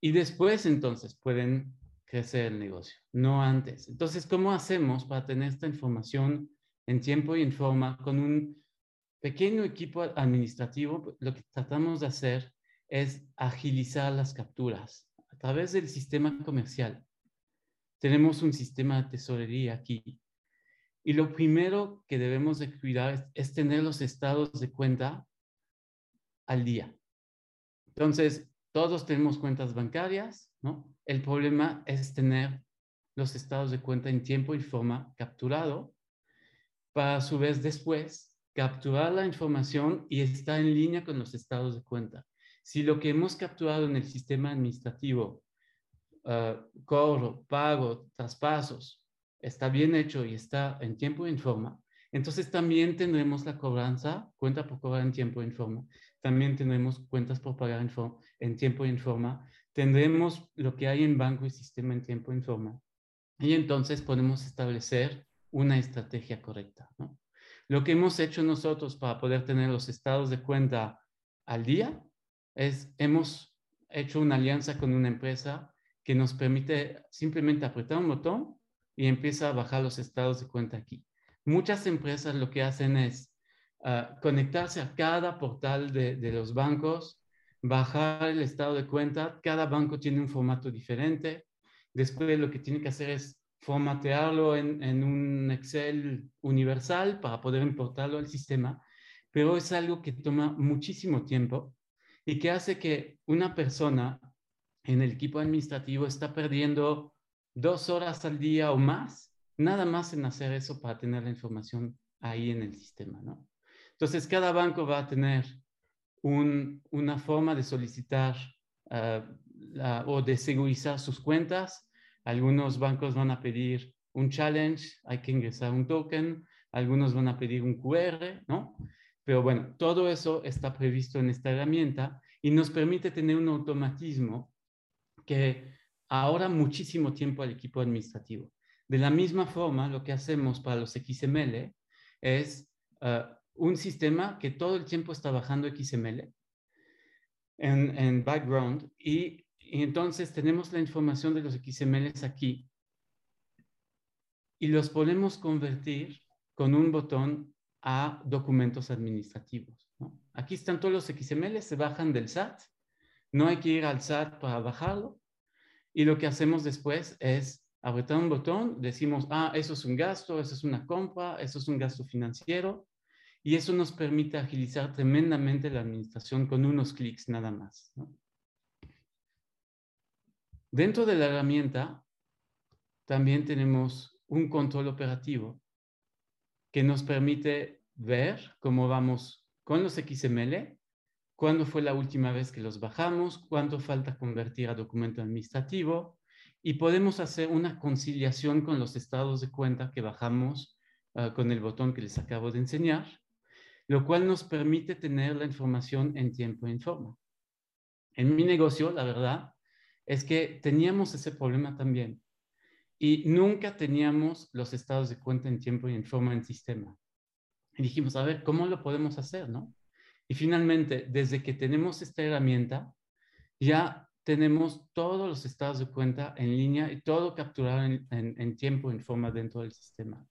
Y después, entonces, pueden crecer el negocio, no antes. Entonces, ¿cómo hacemos para tener esta información en tiempo y en forma con un pequeño equipo administrativo? Lo que tratamos de hacer es agilizar las capturas a través del sistema comercial. Tenemos un sistema de tesorería aquí. Y lo primero que debemos de cuidar es, es tener los estados de cuenta al día. Entonces, todos tenemos cuentas bancarias, El problema es tener los estados de cuenta en tiempo y forma capturado para a su vez después capturar la información y estar en línea con los estados de cuenta. Si lo que hemos capturado en el sistema administrativo, uh, cobro, pago, traspasos, está bien hecho y está en tiempo y en forma, entonces también tendremos la cobranza, cuenta por cobrar en tiempo y en forma. También tendremos cuentas por pagar en, en tiempo y en forma. Tendremos lo que hay en banco y sistema en tiempo en forma. Y entonces podemos establecer una estrategia correcta. Lo que hemos hecho nosotros para poder tener los estados de cuenta al día es, hemos hecho una alianza con una empresa que nos permite simplemente apretar un botón y empieza a bajar los estados de cuenta aquí. Muchas empresas lo que hacen es ah, conectarse a cada portal de, los bancos, bajar el estado de cuenta. Cada banco tiene un formato diferente. Después lo que tiene que hacer es formatearlo en, un Excel universal para poder importarlo al sistema, pero es algo que toma muchísimo tiempo y que hace que una persona en el equipo administrativo está perdiendo dos horas al día o más, nada más en hacer eso para tener la información ahí en el sistema, ¿no? Entonces, cada banco va a tener una forma de solicitar ah, o de segurizar sus cuentas. Algunos bancos van a pedir un challenge, hay que ingresar un token, algunos van a pedir un QR, ¿no? Pero bueno, todo eso está previsto en esta herramienta y nos permite tener un automatismo que ahora muchísimo tiempo al equipo administrativo. De la misma forma, lo que hacemos para los XML es ah, un sistema que todo el tiempo está bajando XML en, background y, entonces tenemos la información de los XMLs aquí y los podemos convertir con un botón a documentos administrativos. Aquí están todos los XML, se bajan del SAT, no hay que ir al SAT para bajarlo y lo que hacemos después es apretar un botón, decimos, ah, eso es un gasto, eso es una compra, eso es un gasto financiero y eso nos permite agilizar tremendamente la administración con unos clics nada más. Dentro de la herramienta también tenemos un control operativo que nos permite ver cómo vamos con los XML, cuándo fue la última vez que los bajamos, cuánto falta convertir a documento administrativo y podemos hacer una conciliación con los estados de cuenta que bajamos ah, con el botón que les acabo de enseñar lo cual nos permite tener la información en tiempo en forma. En mi negocio, la verdad, es que teníamos ese problema también y nunca teníamos los estados de cuenta en tiempo y en forma en sistema. Y dijimos, a ver, ¿cómo lo podemos hacer, no? Y finalmente, desde que tenemos esta herramienta, ya tenemos todos los estados de cuenta en línea y todo capturado en, en tiempo y en forma dentro del sistema.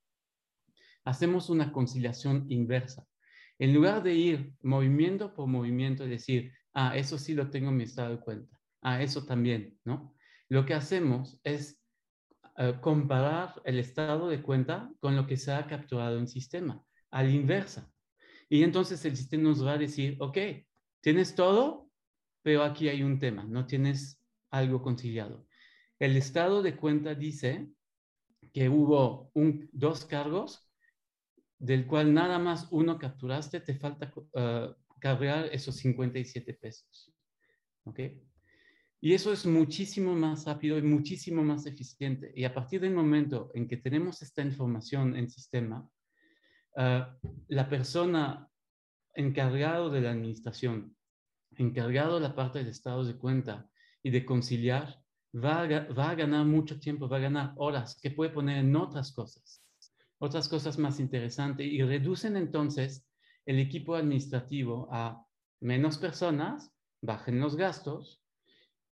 Hacemos una conciliación inversa. En lugar de ir movimiento por movimiento y decir, ah, eso sí lo tengo en mi estado de cuenta, ah, eso también, ¿no? Lo que hacemos es eh, comparar el estado de cuenta con lo que se ha capturado en sistema, a la inversa. Y entonces el sistema nos va a decir, ok, tienes todo, pero aquí hay un tema, no tienes algo conciliado. El estado de cuenta dice que hubo dos cargos del cual nada más uno capturaste, te falta uh, cargar esos 57 pesos. ¿Ok? Y eso es muchísimo más rápido y muchísimo más eficiente. Y a partir del momento en que tenemos esta información en sistema, ah, la persona encargado de la administración, encargado de la parte de estados de cuenta y de conciliar, va a ganar mucho tiempo, va a ganar horas que puede poner en otras cosas otras cosas más interesantes y reducen entonces el equipo administrativo a menos personas, bajen los gastos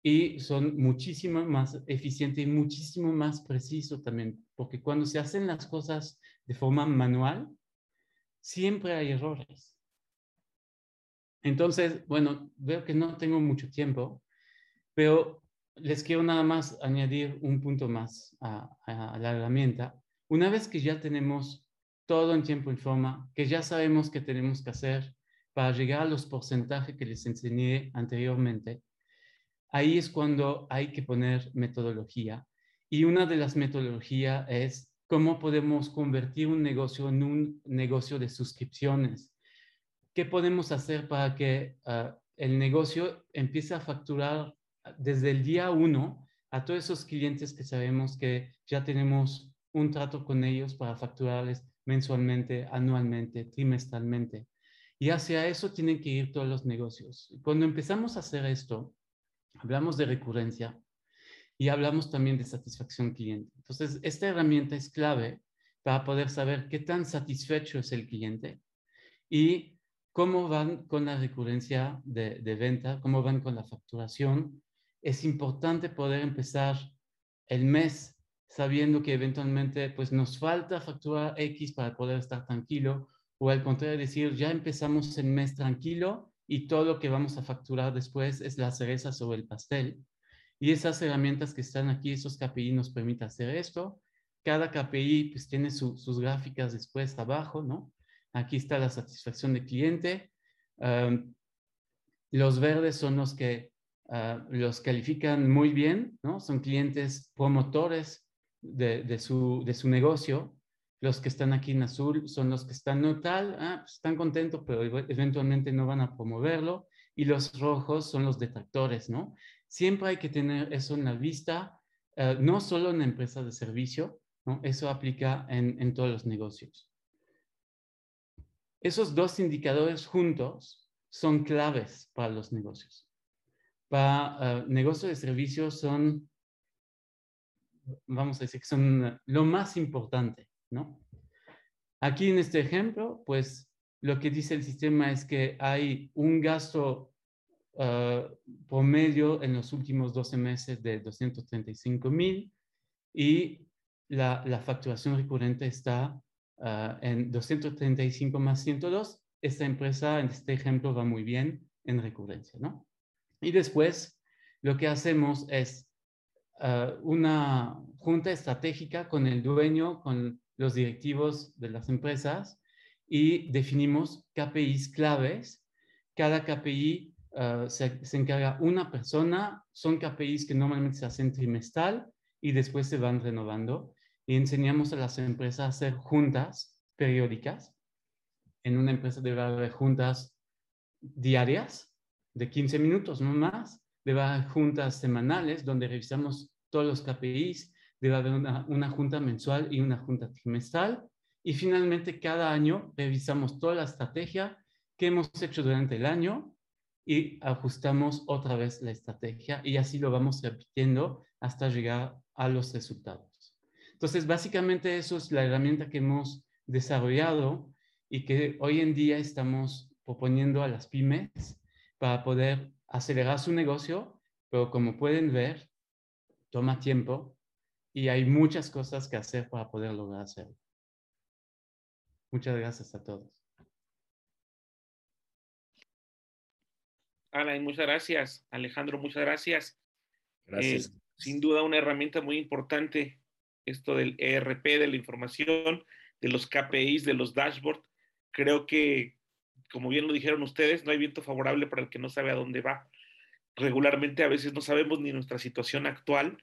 y son muchísimo más eficientes y muchísimo más preciso también, porque cuando se hacen las cosas de forma manual, siempre hay errores. Entonces, bueno, veo que no tengo mucho tiempo, pero les quiero nada más añadir un punto más a, a la herramienta una vez que ya tenemos todo en tiempo y forma, que ya sabemos qué tenemos que hacer para llegar a los porcentajes que les enseñé anteriormente, ahí es cuando hay que poner metodología. Y una de las metodologías es cómo podemos convertir un negocio en un negocio de suscripciones. ¿Qué podemos hacer para que ah, el negocio empiece a facturar desde el día uno a todos esos clientes que sabemos que ya tenemos un trato con ellos para facturarles mensualmente, anualmente, trimestralmente. Y hacia eso tienen que ir todos los negocios. Cuando empezamos a hacer esto, hablamos de recurrencia y hablamos también de satisfacción cliente. Entonces, esta herramienta es clave para poder saber qué tan satisfecho es el cliente y cómo van con la recurrencia de, de venta, cómo van con la facturación. Es importante poder empezar el mes sabiendo que eventualmente pues nos falta facturar X para poder estar tranquilo, o al contrario decir, ya empezamos el mes tranquilo y todo lo que vamos a facturar después es la cereza sobre el pastel. Y esas herramientas que están aquí, esos KPI nos permiten hacer esto. Cada KPI pues tiene sus gráficas después abajo, ¿no? Aquí está la satisfacción del cliente. los verdes son los que ah, los califican muy bien, ¿no? Son clientes promotores de, su, de su negocio. Los que están aquí en azul son los que están no ah, pues, están contentos, pero eventualmente no van a promoverlo. Y los rojos son los detractores, ¿no? Siempre hay que tener eso en la vista, eh, no solo en empresas de servicio, ¿no? Eso aplica en, en todos los negocios. Esos dos indicadores juntos son claves para los negocios. Para uh, negocios de servicios son, vamos a decir que son lo más importante, ¿no? Aquí en este ejemplo, pues lo que dice el sistema es que hay un gasto uh, promedio en los últimos 12 meses de 235 mil y la, la, facturación recurrente está uh, en 235 más 102. Esta empresa, en este ejemplo, va muy bien en recurrencia, ¿no? Y después, lo que hacemos es uh, una junta estratégica con el dueño, con los directivos de las empresas y definimos KPIs claves. Cada KPI se, se, encarga una persona, son KPIs que normalmente se hacen trimestral y después se van renovando y enseñamos a las empresas a hacer juntas periódicas. En una empresa debe haber juntas diarias de 15 minutos, no más. Debe haber juntas semanales donde revisamos todos los KPIs debe haber una, junta mensual y una junta trimestral. Y finalmente, cada año revisamos toda la estrategia que hemos hecho durante el año y ajustamos otra vez la estrategia y así lo vamos repitiendo hasta llegar a los resultados. Entonces, básicamente eso es la herramienta que hemos desarrollado y que hoy en día estamos proponiendo a las pymes para poder acelerar su negocio, pero como pueden ver, toma tiempo y hay muchas cosas que hacer para poder lograr hacerlo. Muchas gracias a todos. Alain, muchas gracias. Alejandro, muchas gracias. Gracias. Eh, sin duda una herramienta muy importante, esto del ERP, de la información, de los KPIs, de los dashboards. Creo que, como bien lo dijeron ustedes, no hay viento favorable para el que no sabe a dónde va. Regularmente a veces no sabemos ni nuestra situación actual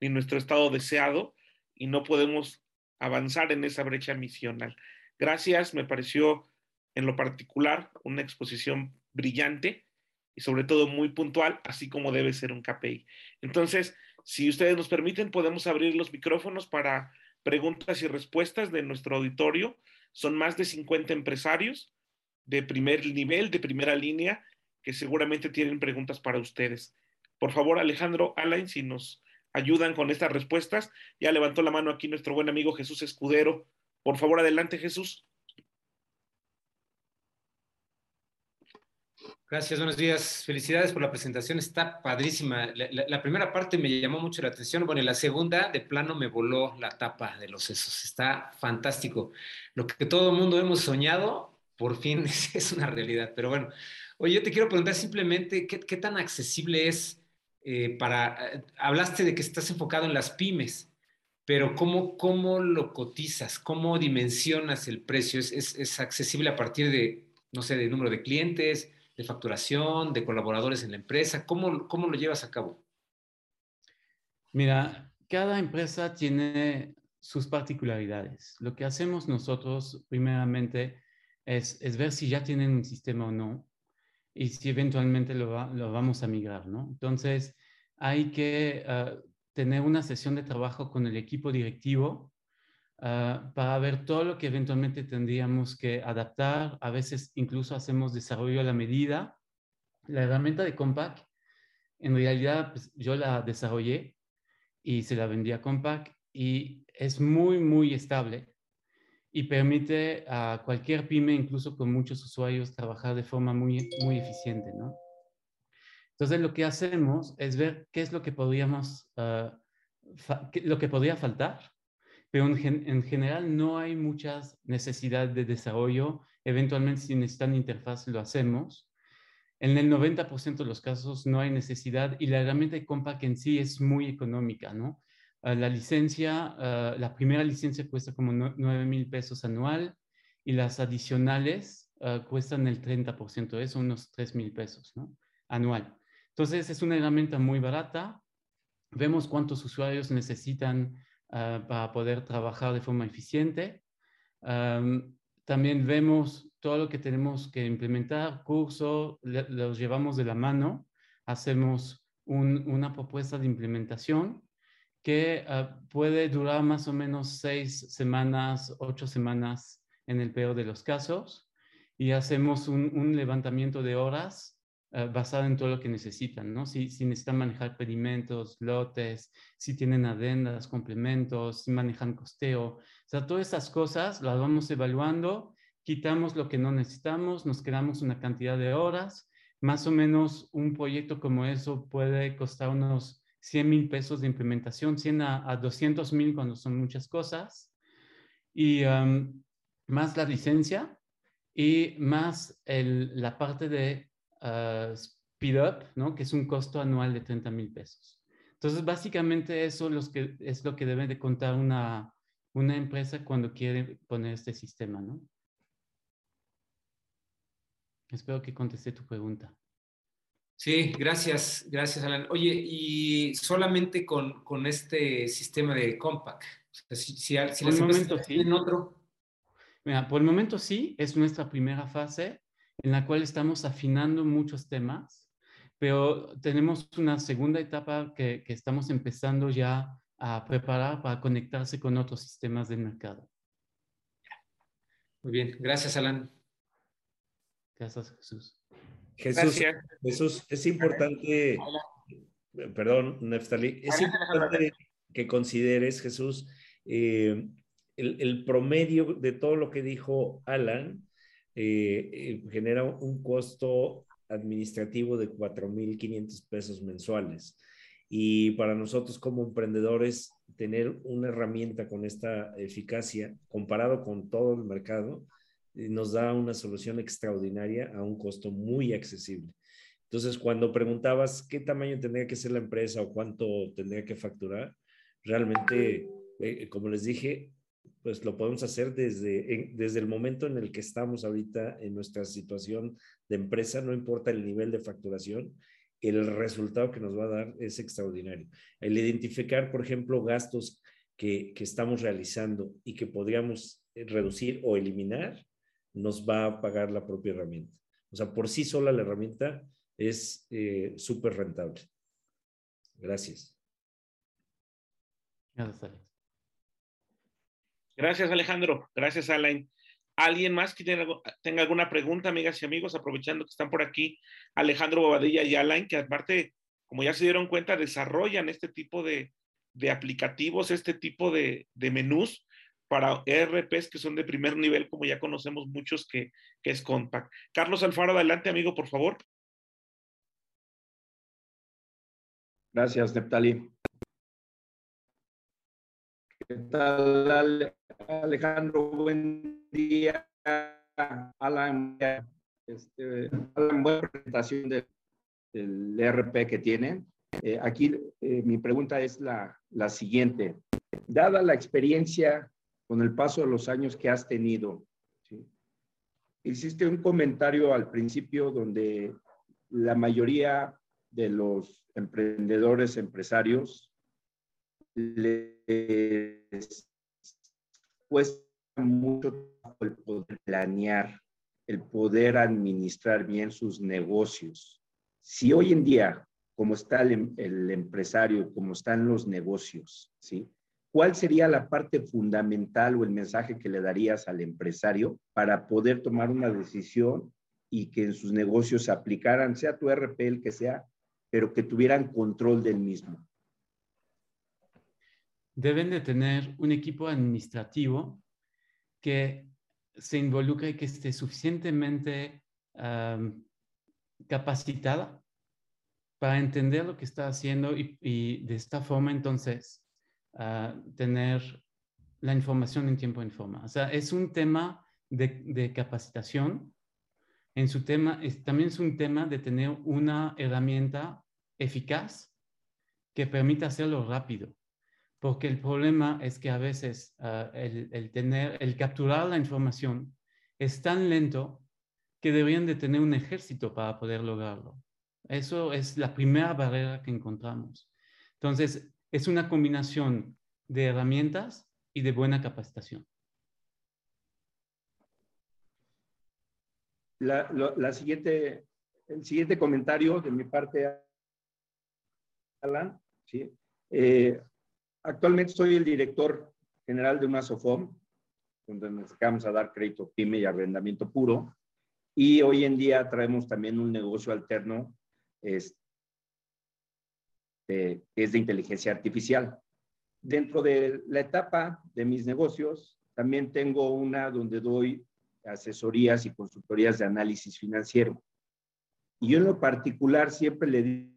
ni nuestro estado deseado y no podemos avanzar en esa brecha misional. Gracias, me pareció en lo particular una exposición brillante y sobre todo muy puntual, así como debe ser un KPI. Entonces, si ustedes nos permiten, podemos abrir los micrófonos para preguntas y respuestas de nuestro auditorio. Son más de 50 empresarios de primer nivel, de primera línea, que seguramente tienen preguntas para ustedes. Por favor, Alejandro Alain, si nos ayudan con estas respuestas. Ya levantó la mano aquí nuestro buen amigo Jesús Escudero. Por favor, adelante, Jesús. Gracias, buenos días. Felicidades por la presentación, está padrísima. La, primera parte me llamó mucho la atención, bueno, la segunda de plano me voló la tapa de los sesos, está fantástico. Lo que todo el mundo hemos soñado, por fin [laughs] es, una realidad. Pero bueno, oye, yo te quiero preguntar simplemente qué, qué tan accesible es eh, para, eh, hablaste de que estás enfocado en las pymes, pero ¿cómo, cómo lo cotizas? ¿Cómo dimensionas el precio? ¿Es, ¿Es, accesible a partir de, no sé, de número de clientes, de facturación, de colaboradores en la empresa? ¿Cómo, cómo lo llevas a cabo? Mira, cada empresa tiene sus particularidades. Lo que hacemos nosotros, primeramente, es, es ver si ya tienen un sistema o no y si eventualmente lo, vamos a migrar, ¿no? Entonces, hay que ah, tener una sesión de trabajo con el equipo directivo ah, para ver todo lo que eventualmente tendríamos que adaptar. A veces incluso hacemos desarrollo a la medida. La herramienta de Compaq, en realidad, pues, yo la desarrollé y se la vendí a Compaq y es muy, muy estable y permite a cualquier pyme, incluso con muchos usuarios, trabajar de forma muy, muy eficiente, ¿no? Entonces, lo que hacemos es ver qué es lo que podríamos, ah, lo que podría faltar, pero en, en, general no hay muchas necesidades de desarrollo. Eventualmente, si necesitan interfaz, lo hacemos. En el 90% de los casos no hay necesidad y la herramienta de Compact en sí es muy económica, ¿no? Ah, la licencia, ah, la primera licencia cuesta como 9 mil pesos anual y las adicionales ah, cuestan el 30% de eso, unos 3 mil pesos, ¿no? Anual. Entonces es una herramienta muy barata. Vemos cuántos usuarios necesitan para poder trabajar de forma eficiente. también vemos todo lo que tenemos que implementar, curso, los llevamos de la mano, hacemos una propuesta de implementación que ah, puede durar más o menos seis semanas, ocho semanas en el peor de los casos, y hacemos un, levantamiento de horas ah, basado en todo lo que necesitan, ¿no? Si, si, necesitan manejar pedimentos, lotes, si tienen adendas, complementos, si manejan costeo, o sea, todas esas cosas las vamos evaluando quitamos lo que no necesitamos, nos quedamos una cantidad de horas. Más o menos un proyecto como eso puede costar unos 100 mil pesos de implementación, 100 a, 200 mil cuando son muchas cosas. Y más la licencia y más la parte de uh, speed up, ¿no? que es un costo anual de 30 mil pesos. Entonces, básicamente eso que, es lo que debe de contar una, una empresa cuando quiere poner este sistema, ¿no? Espero que contesté tu pregunta. Sí, gracias, gracias, Alan. Oye, y solamente con, con este sistema de Compact, si, si, si el momento sí. en otro. Mira, por el momento sí, es nuestra primera fase en la cual estamos afinando muchos temas, pero tenemos una segunda etapa que, que estamos empezando ya a preparar para conectarse con otros sistemas del mercado. Muy bien, gracias, Alan. Gracias, Jesús. Jesús, Jesús, es importante, perdón, Neftali, es importante que consideres, Jesús, eh, el, promedio de todo lo que dijo Alan eh, eh, genera un costo administrativo de 4.500 pesos mensuales. Y para nosotros como emprendedores, tener una herramienta con esta eficacia comparado con todo el mercado, nos da una solución extraordinaria a un costo muy accesible. Entonces, cuando preguntabas qué tamaño tendría que ser la empresa o cuánto tendría que facturar, realmente, eh, como les dije, pues lo podemos hacer desde, desde el momento en el que estamos ahorita en nuestra situación de empresa, no importa el nivel de facturación, el resultado que nos va a dar es extraordinario. El identificar, por ejemplo, gastos que, que estamos realizando y que podríamos reducir o eliminar, nos va a pagar la propia herramienta. O sea, por sí sola la herramienta es eh, súper rentable. Gracias. Gracias, Alex. Gracias, Alejandro. Gracias, Alain. ¿Alguien más que tenga, alguna pregunta, amigas y amigos, aprovechando que están por aquí Alejandro Bobadilla y Alain, que aparte, como ya se dieron cuenta, desarrollan este tipo de, aplicativos, este tipo de, de menús para ERPs que son de primer nivel, como ya conocemos muchos, que, es Compact. Carlos Alfaro, adelante, amigo, por favor. Gracias, Neptali. ¿Qué tal, Alejandro? Buen día. Alan, este, Alan buena presentación del ERP que tienen. Eh, aquí eh, mi pregunta es la, la siguiente. Dada la experiencia con el paso de los años que has tenido. Hiciste un comentario al principio donde la mayoría de los emprendedores, empresarios, les cuesta mucho el poder planear, el poder administrar bien sus negocios. Si hoy en día, como está el, el empresario, como están los negocios, ¿sí? ¿Cuál sería la parte fundamental o el mensaje que le darías al empresario para poder tomar una decisión y que en sus negocios se aplicaran, sea tu RP el que sea, pero que tuvieran control del mismo? Deben de tener un equipo administrativo que se involucre y que esté suficientemente capacitada para entender lo que está haciendo y de esta forma entonces tener la información en tiempo en forma. O sea, es un tema de, capacitación en su tema, también es un tema de tener una herramienta eficaz que permita hacerlo rápido. Porque el problema es que a veces ah, el, el capturar la información es tan lento que deberían de tener un ejército para poder lograrlo. Eso es la primera barrera que encontramos. Entonces, es una combinación de herramientas y de buena capacitación. La, siguiente, el siguiente comentario de mi parte, Alan, ¿sí? Eh, actualmente soy el director general de una SOFOM, donde nos dedicamos a dar crédito PYME y arrendamiento puro. Y hoy en día traemos también un negocio alterno este, que es de inteligencia artificial. Dentro de la etapa de mis negocios, también tengo una donde doy asesorías y consultorías de análisis financiero. Y yo en lo particular siempre le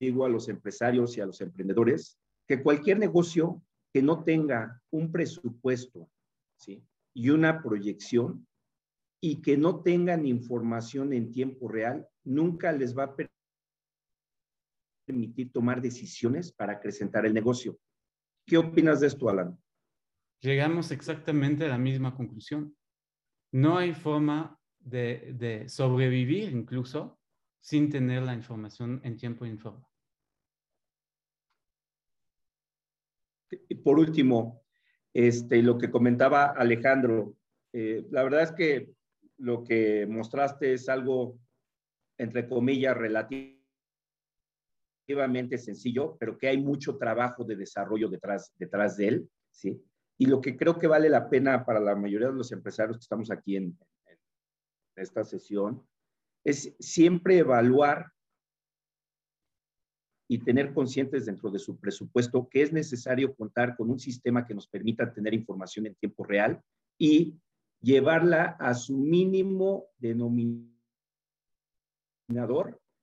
digo a los empresarios y a los emprendedores que cualquier negocio que no tenga un presupuesto ¿sí? y una proyección y que no tengan información en tiempo real, nunca les va a permitir tomar decisiones para acrecentar el negocio. ¿Qué opinas de esto, Alan? Llegamos exactamente a la misma conclusión. No hay forma de, sobrevivir incluso sin tener la información en tiempo y forma. Y por último, este, lo que comentaba Alejandro, eh, la verdad es que lo que mostraste es algo, entre comillas, relativo relativamente sencillo, pero que hay mucho trabajo de desarrollo detrás, detrás de él, ¿sí? Y lo que creo que vale la pena para la mayoría de los empresarios que estamos aquí en, en esta sesión es siempre evaluar y tener conscientes dentro de su presupuesto que es necesario contar con un sistema que nos permita tener información en tiempo real y llevarla a su mínimo denominador,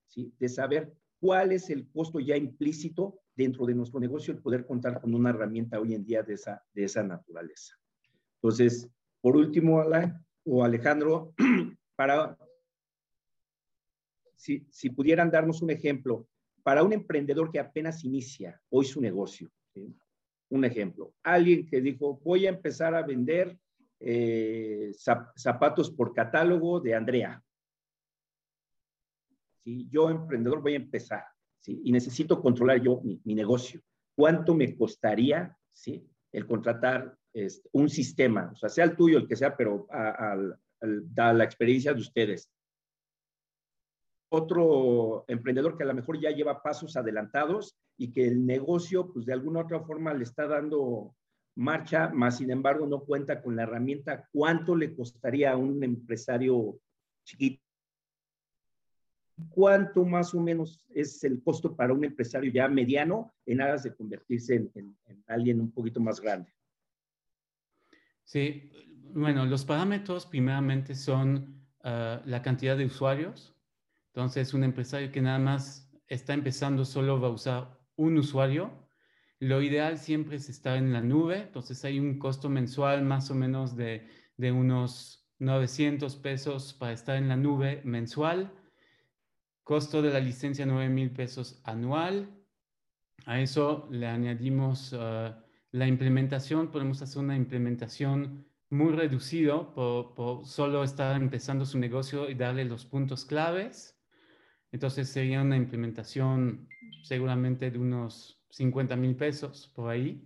¿sí? de saber cuál es el costo ya implícito dentro de nuestro negocio el poder contar con una herramienta hoy en día de esa, de esa naturaleza. Entonces, por último, o Alejandro, [clears throat] para, si, si, pudieran darnos un ejemplo, para un emprendedor que apenas inicia hoy su negocio, un ejemplo, alguien que dijo, voy a empezar a vender eh, zapatos por catálogo de Andrea, ¿sí? Yo, emprendedor, voy a empezar. Y necesito controlar yo mi, negocio. ¿Cuánto me costaría, ¿sí? El contratar este, un sistema, o sea, sea el tuyo, el que sea, pero a, la experiencia de ustedes. Otro emprendedor que a lo mejor ya lleva pasos adelantados y que el negocio, pues de alguna u otra forma le está dando marcha, más sin embargo no cuenta con la herramienta, ¿cuánto le costaría a un empresario chiquito ¿Cuánto más o menos es el costo para un empresario ya mediano en aras de convertirse en, alguien un poquito más grande? Sí, bueno, los parámetros primeramente son ah, la cantidad de usuarios. Entonces, un empresario que nada más está empezando solo va a usar un usuario. Lo ideal siempre es estar en la nube. Entonces, hay un costo mensual más o menos de, de unos 900 pesos para estar en la nube mensual Costo de la licencia 9 mil pesos anual. A eso le añadimos uh, la implementación. Podemos hacer una implementación muy reducido por, solo estar empezando su negocio y darle los puntos claves. Entonces sería una implementación seguramente de unos 50 mil pesos por ahí.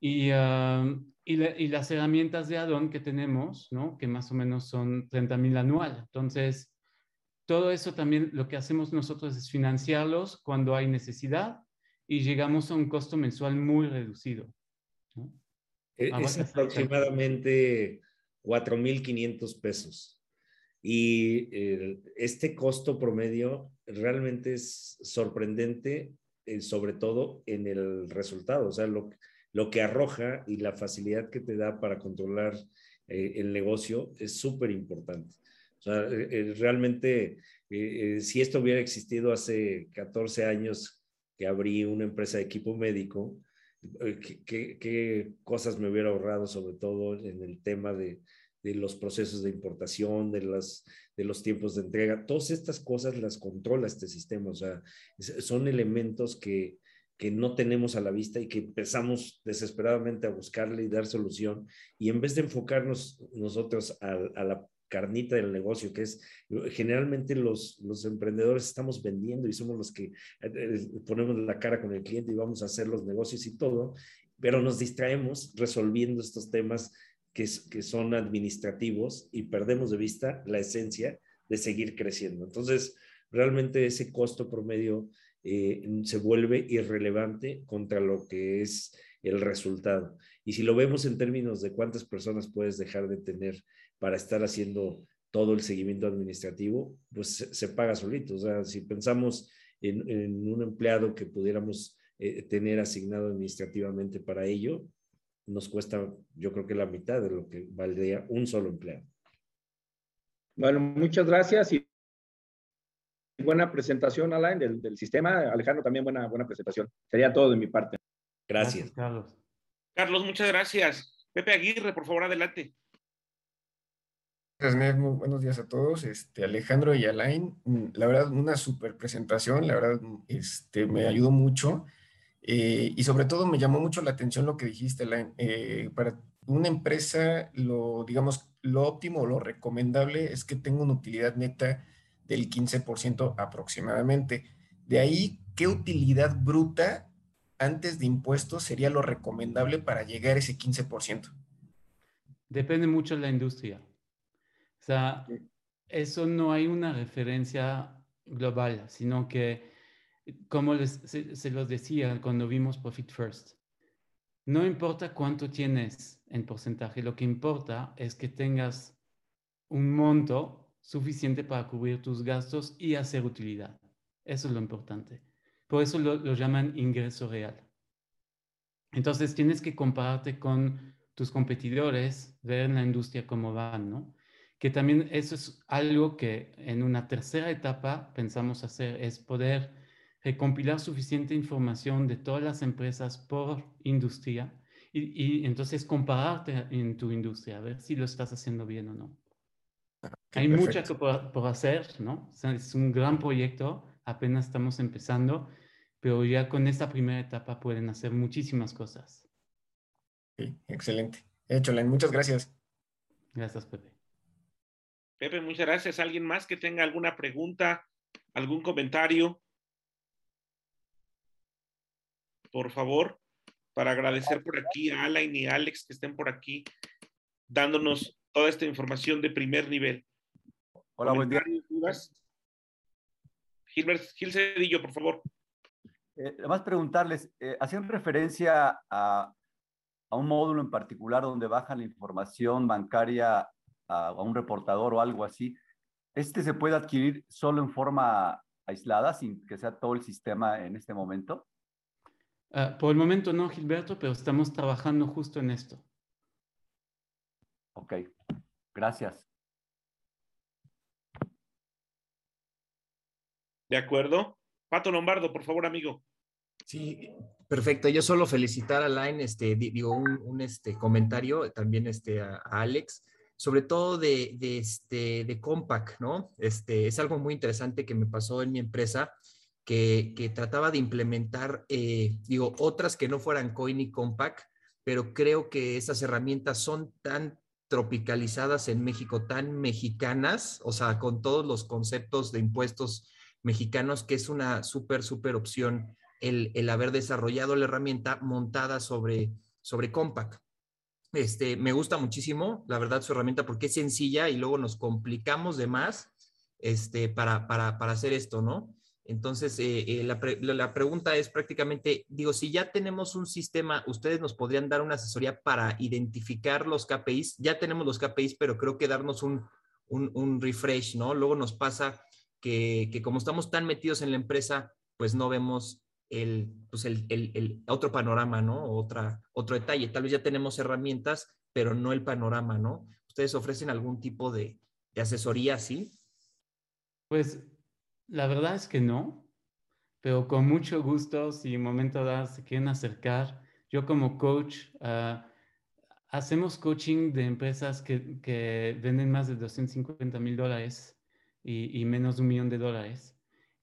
Y, uh, y, las herramientas de add que tenemos, ¿no? que más o menos son 30 mil anual. Entonces, todo eso también lo que hacemos nosotros es financiarlos cuando hay necesidad y llegamos a un costo mensual muy reducido. E, es aproximadamente 4.500 pesos. Y este costo promedio realmente es sorprendente, eh, sobre todo en el resultado, o sea, lo, lo que arroja y la facilidad que te da para controlar eh, el negocio es súper importante. O sea, eh, eh, realmente, eh, si esto hubiera existido hace 14 años que abrí una empresa de equipo médico, ¿qué, cosas me hubiera ahorrado, sobre todo en el tema de, de los procesos de importación, de, las, de los tiempos de entrega. Todas estas cosas las controla este sistema. O sea, son elementos que, que no tenemos a la vista y que empezamos desesperadamente a buscarle y dar solución. Y en vez de enfocarnos nosotros a, a la carnita del negocio, que es generalmente los, los emprendedores estamos vendiendo y somos los que eh, eh, ponemos la cara con el cliente y vamos a hacer los negocios y todo, pero nos distraemos resolviendo estos temas que, que son administrativos y perdemos de vista la esencia de seguir creciendo. Entonces, realmente ese costo promedio eh, se vuelve irrelevante contra lo que es el resultado. Y si lo vemos en términos de cuántas personas puedes dejar de tener para estar haciendo todo el seguimiento administrativo, pues se, paga solito. O sea, si pensamos en, un empleado que pudiéramos eh, tener asignado administrativamente para ello, nos cuesta, yo creo que la mitad de lo que valdría un solo empleado. Bueno, muchas gracias y buena presentación, Alain, del, del sistema. Alejandro, también buena, buena presentación. Sería todo de mi parte. Gracias. Carlos. Carlos, muchas gracias. Pepe Aguirre, por favor, adelante. Muy buenos días a todos. Este, Alejandro y Alain, mm, la verdad, una super presentación, la verdad, este, me ayudó mucho. Eh, y sobre todo me llamó mucho la atención lo que dijiste, Alain. Eh, para una empresa, lo, digamos, lo óptimo o lo recomendable es que tenga una utilidad neta del 15% aproximadamente. De ahí, ¿qué utilidad bruta antes de impuestos sería lo recomendable para llegar a ese 15%? Depende mucho de la industria. Sea, eso no hay una referencia global, sino que, como se, se, los decía cuando vimos Profit First, no importa cuánto tienes en porcentaje, lo que importa es que tengas un monto suficiente para cubrir tus gastos y hacer utilidad. Eso es lo importante. Por eso lo, lo llaman ingreso real. Entonces tienes que compararte con tus competidores, ver en la industria cómo van, ¿no? Que también eso es algo que en una tercera etapa pensamos hacer, es poder recompilar suficiente información de todas las empresas por industria y, entonces compararte en tu industria, a ver si lo estás haciendo bien o no. Ah, Hay mucho por, por, hacer, ¿no? es un gran proyecto, apenas estamos empezando, pero ya con esta primera etapa pueden hacer muchísimas cosas. Sí, excelente. Hecho, muchas gracias. Gracias, Pepe. Pepe, muchas gracias. ¿Alguien más que tenga alguna pregunta, algún comentario? Por favor, para agradecer por aquí a Alain y Alex que estén por aquí dándonos toda esta información de primer nivel. Hola, buen día. Gilbert, Gil Cedillo, por favor. Eh, además, preguntarles, eh, hacían referencia a, a, un módulo en particular donde bajan la información bancaria a, un reportador o algo así, ¿este se puede adquirir solo en forma aislada, sin que sea todo el sistema en este momento? Ah, por el momento no, Gilberto, pero estamos trabajando justo en esto. Ok, gracias. De acuerdo. Pato Lombardo, por favor, amigo. Sí, perfecto. Yo solo felicitar a Line, este, digo, un, este, comentario también este, a Alex sobre todo de, de, este, de Compaq, ¿no? Este, es algo muy interesante que me pasó en mi empresa, que, que trataba de implementar, eh, digo, otras que no fueran Coin y Compaq, pero creo que esas herramientas son tan tropicalizadas en México, tan mexicanas, o sea, con todos los conceptos de impuestos mexicanos, que es una súper, súper opción el, el, haber desarrollado la herramienta montada sobre, sobre Compaq. Este, me gusta muchísimo, la verdad, su herramienta porque es sencilla y luego nos complicamos de más este, para, para, para hacer esto, ¿no? Entonces, eh, eh, la, la, pregunta es prácticamente, digo, si ya tenemos un sistema, ustedes nos podrían dar una asesoría para identificar los KPIs. Ya tenemos los KPIs, pero creo que darnos un, un, un refresh, ¿no? Luego nos pasa que, que, como estamos tan metidos en la empresa, pues no vemos el, pues el, el, el, otro panorama, ¿no? Otra, otro detalle. Tal vez ya tenemos herramientas, pero no el panorama, ¿no? ¿Ustedes ofrecen algún tipo de, de asesoría así? Pues la verdad es que no, pero con mucho gusto, si en momento dado se quieren acercar, yo como coach, uh, hacemos coaching de empresas que, venden más de 250 mil dólares y, menos de un millón de dólares.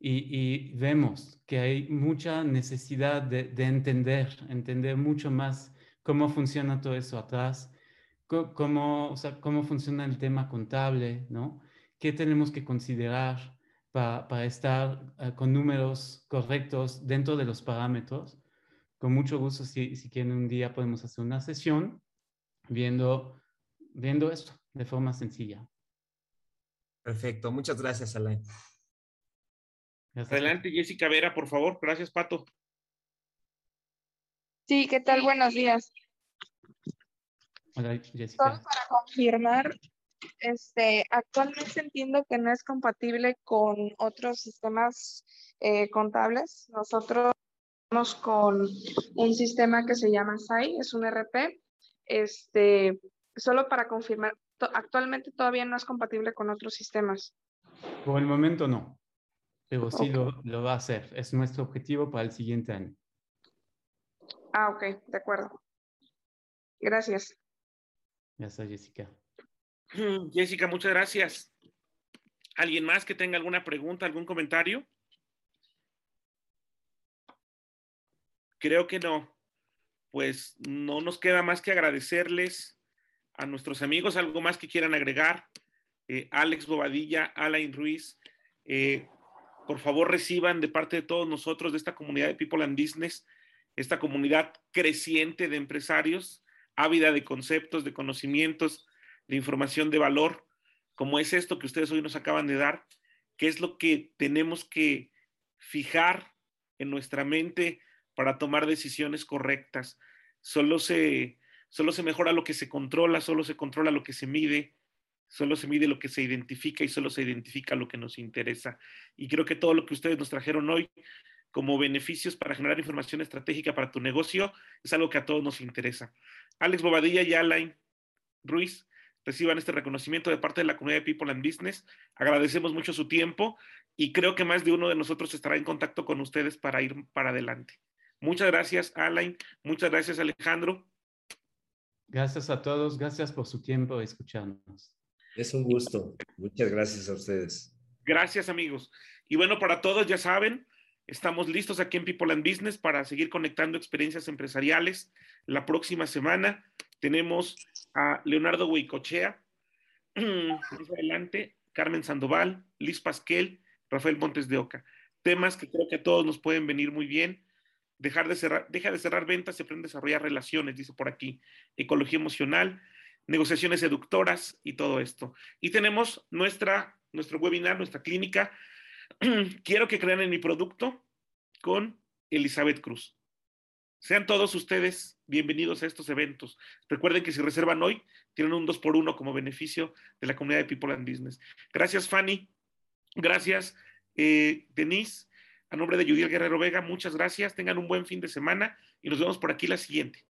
Y, vemos que hay mucha necesidad de, entender, entender mucho más cómo funciona todo eso atrás, cómo, o sea, cómo funciona el tema contable, ¿no? ¿Qué tenemos que considerar para, para estar eh, con números correctos dentro de los parámetros? Con mucho gusto, si, si quieren un día podemos hacer una sesión viendo, viendo esto de forma sencilla. Perfecto, muchas gracias, Alain. Adelante, Jessica Vera, por favor. Gracias, Pato. Sí, ¿qué tal? Buenos días. Hola, Jessica. Solo para confirmar, este, actualmente entiendo que no es compatible con otros sistemas eh, contables. Nosotros estamos con un sistema que se llama SAI, es un RP, este, solo para confirmar, actualmente todavía no es compatible con otros sistemas. Por el momento no, pero sí lo, lo, va a hacer. Es nuestro objetivo para el siguiente año. Ah, ok, de acuerdo. Gracias. Gracias, Jessica. Jessica, muchas gracias. ¿Alguien más que tenga alguna pregunta, algún comentario? Creo que no pues no nos queda más que agradecerles a nuestros amigos, algo más que quieran agregar. Eh, Alex Bobadilla, Alain Ruiz, eh, por favor reciban de parte de todos nosotros, de esta comunidad de People and Business, esta comunidad creciente de empresarios, ávida de conceptos, de conocimientos, de información de valor, como es esto que ustedes hoy nos acaban de dar, que es lo que tenemos que fijar en nuestra mente para tomar decisiones correctas. Solo se, solo se mejora lo que se controla, solo se controla lo que se mide, solo se mide lo que se identifica y solo se identifica lo que nos interesa. Y creo que todo lo que ustedes nos trajeron hoy como beneficios para generar información estratégica para tu negocio es algo que a todos nos interesa. Alex Bobadilla y Alain Ruiz reciban este reconocimiento de parte de la comunidad de People and Business. Agradecemos mucho su tiempo y creo que más de uno de nosotros estará en contacto con ustedes para ir para adelante. Muchas gracias, Alain. Muchas gracias, Alejandro. Gracias a todos. Gracias por su tiempo escucharnos. Es un gusto. Muchas gracias a ustedes. Gracias, amigos. Y bueno, para todos, ya saben, estamos listos aquí en People and Business para seguir conectando experiencias empresariales. La próxima semana tenemos a Leonardo Huicochea, [clears throat] adelante, Carmen Sandoval, Liz Pasquel, Rafael Montes de Oca. Temas que creo que a todos nos pueden venir muy bien dejar de cerrar, deja de cerrar ventas, se aprende a desarrollar relaciones, dice por aquí, ecología emocional, negociaciones seductoras y todo esto. Y tenemos nuestra, nuestro webinar, nuestra clínica, [clears throat] quiero que crean en mi producto con Elizabeth Cruz. Sean todos ustedes bienvenidos a estos eventos. Recuerden que si reservan hoy, tienen un 2 por 1 como beneficio de la comunidad de People and Business. Gracias, Fanny. Gracias, eh, Denise. A nombre de Judiel Guerrero Vega, muchas gracias. Tengan un buen fin de semana y nos vemos por aquí la siguiente.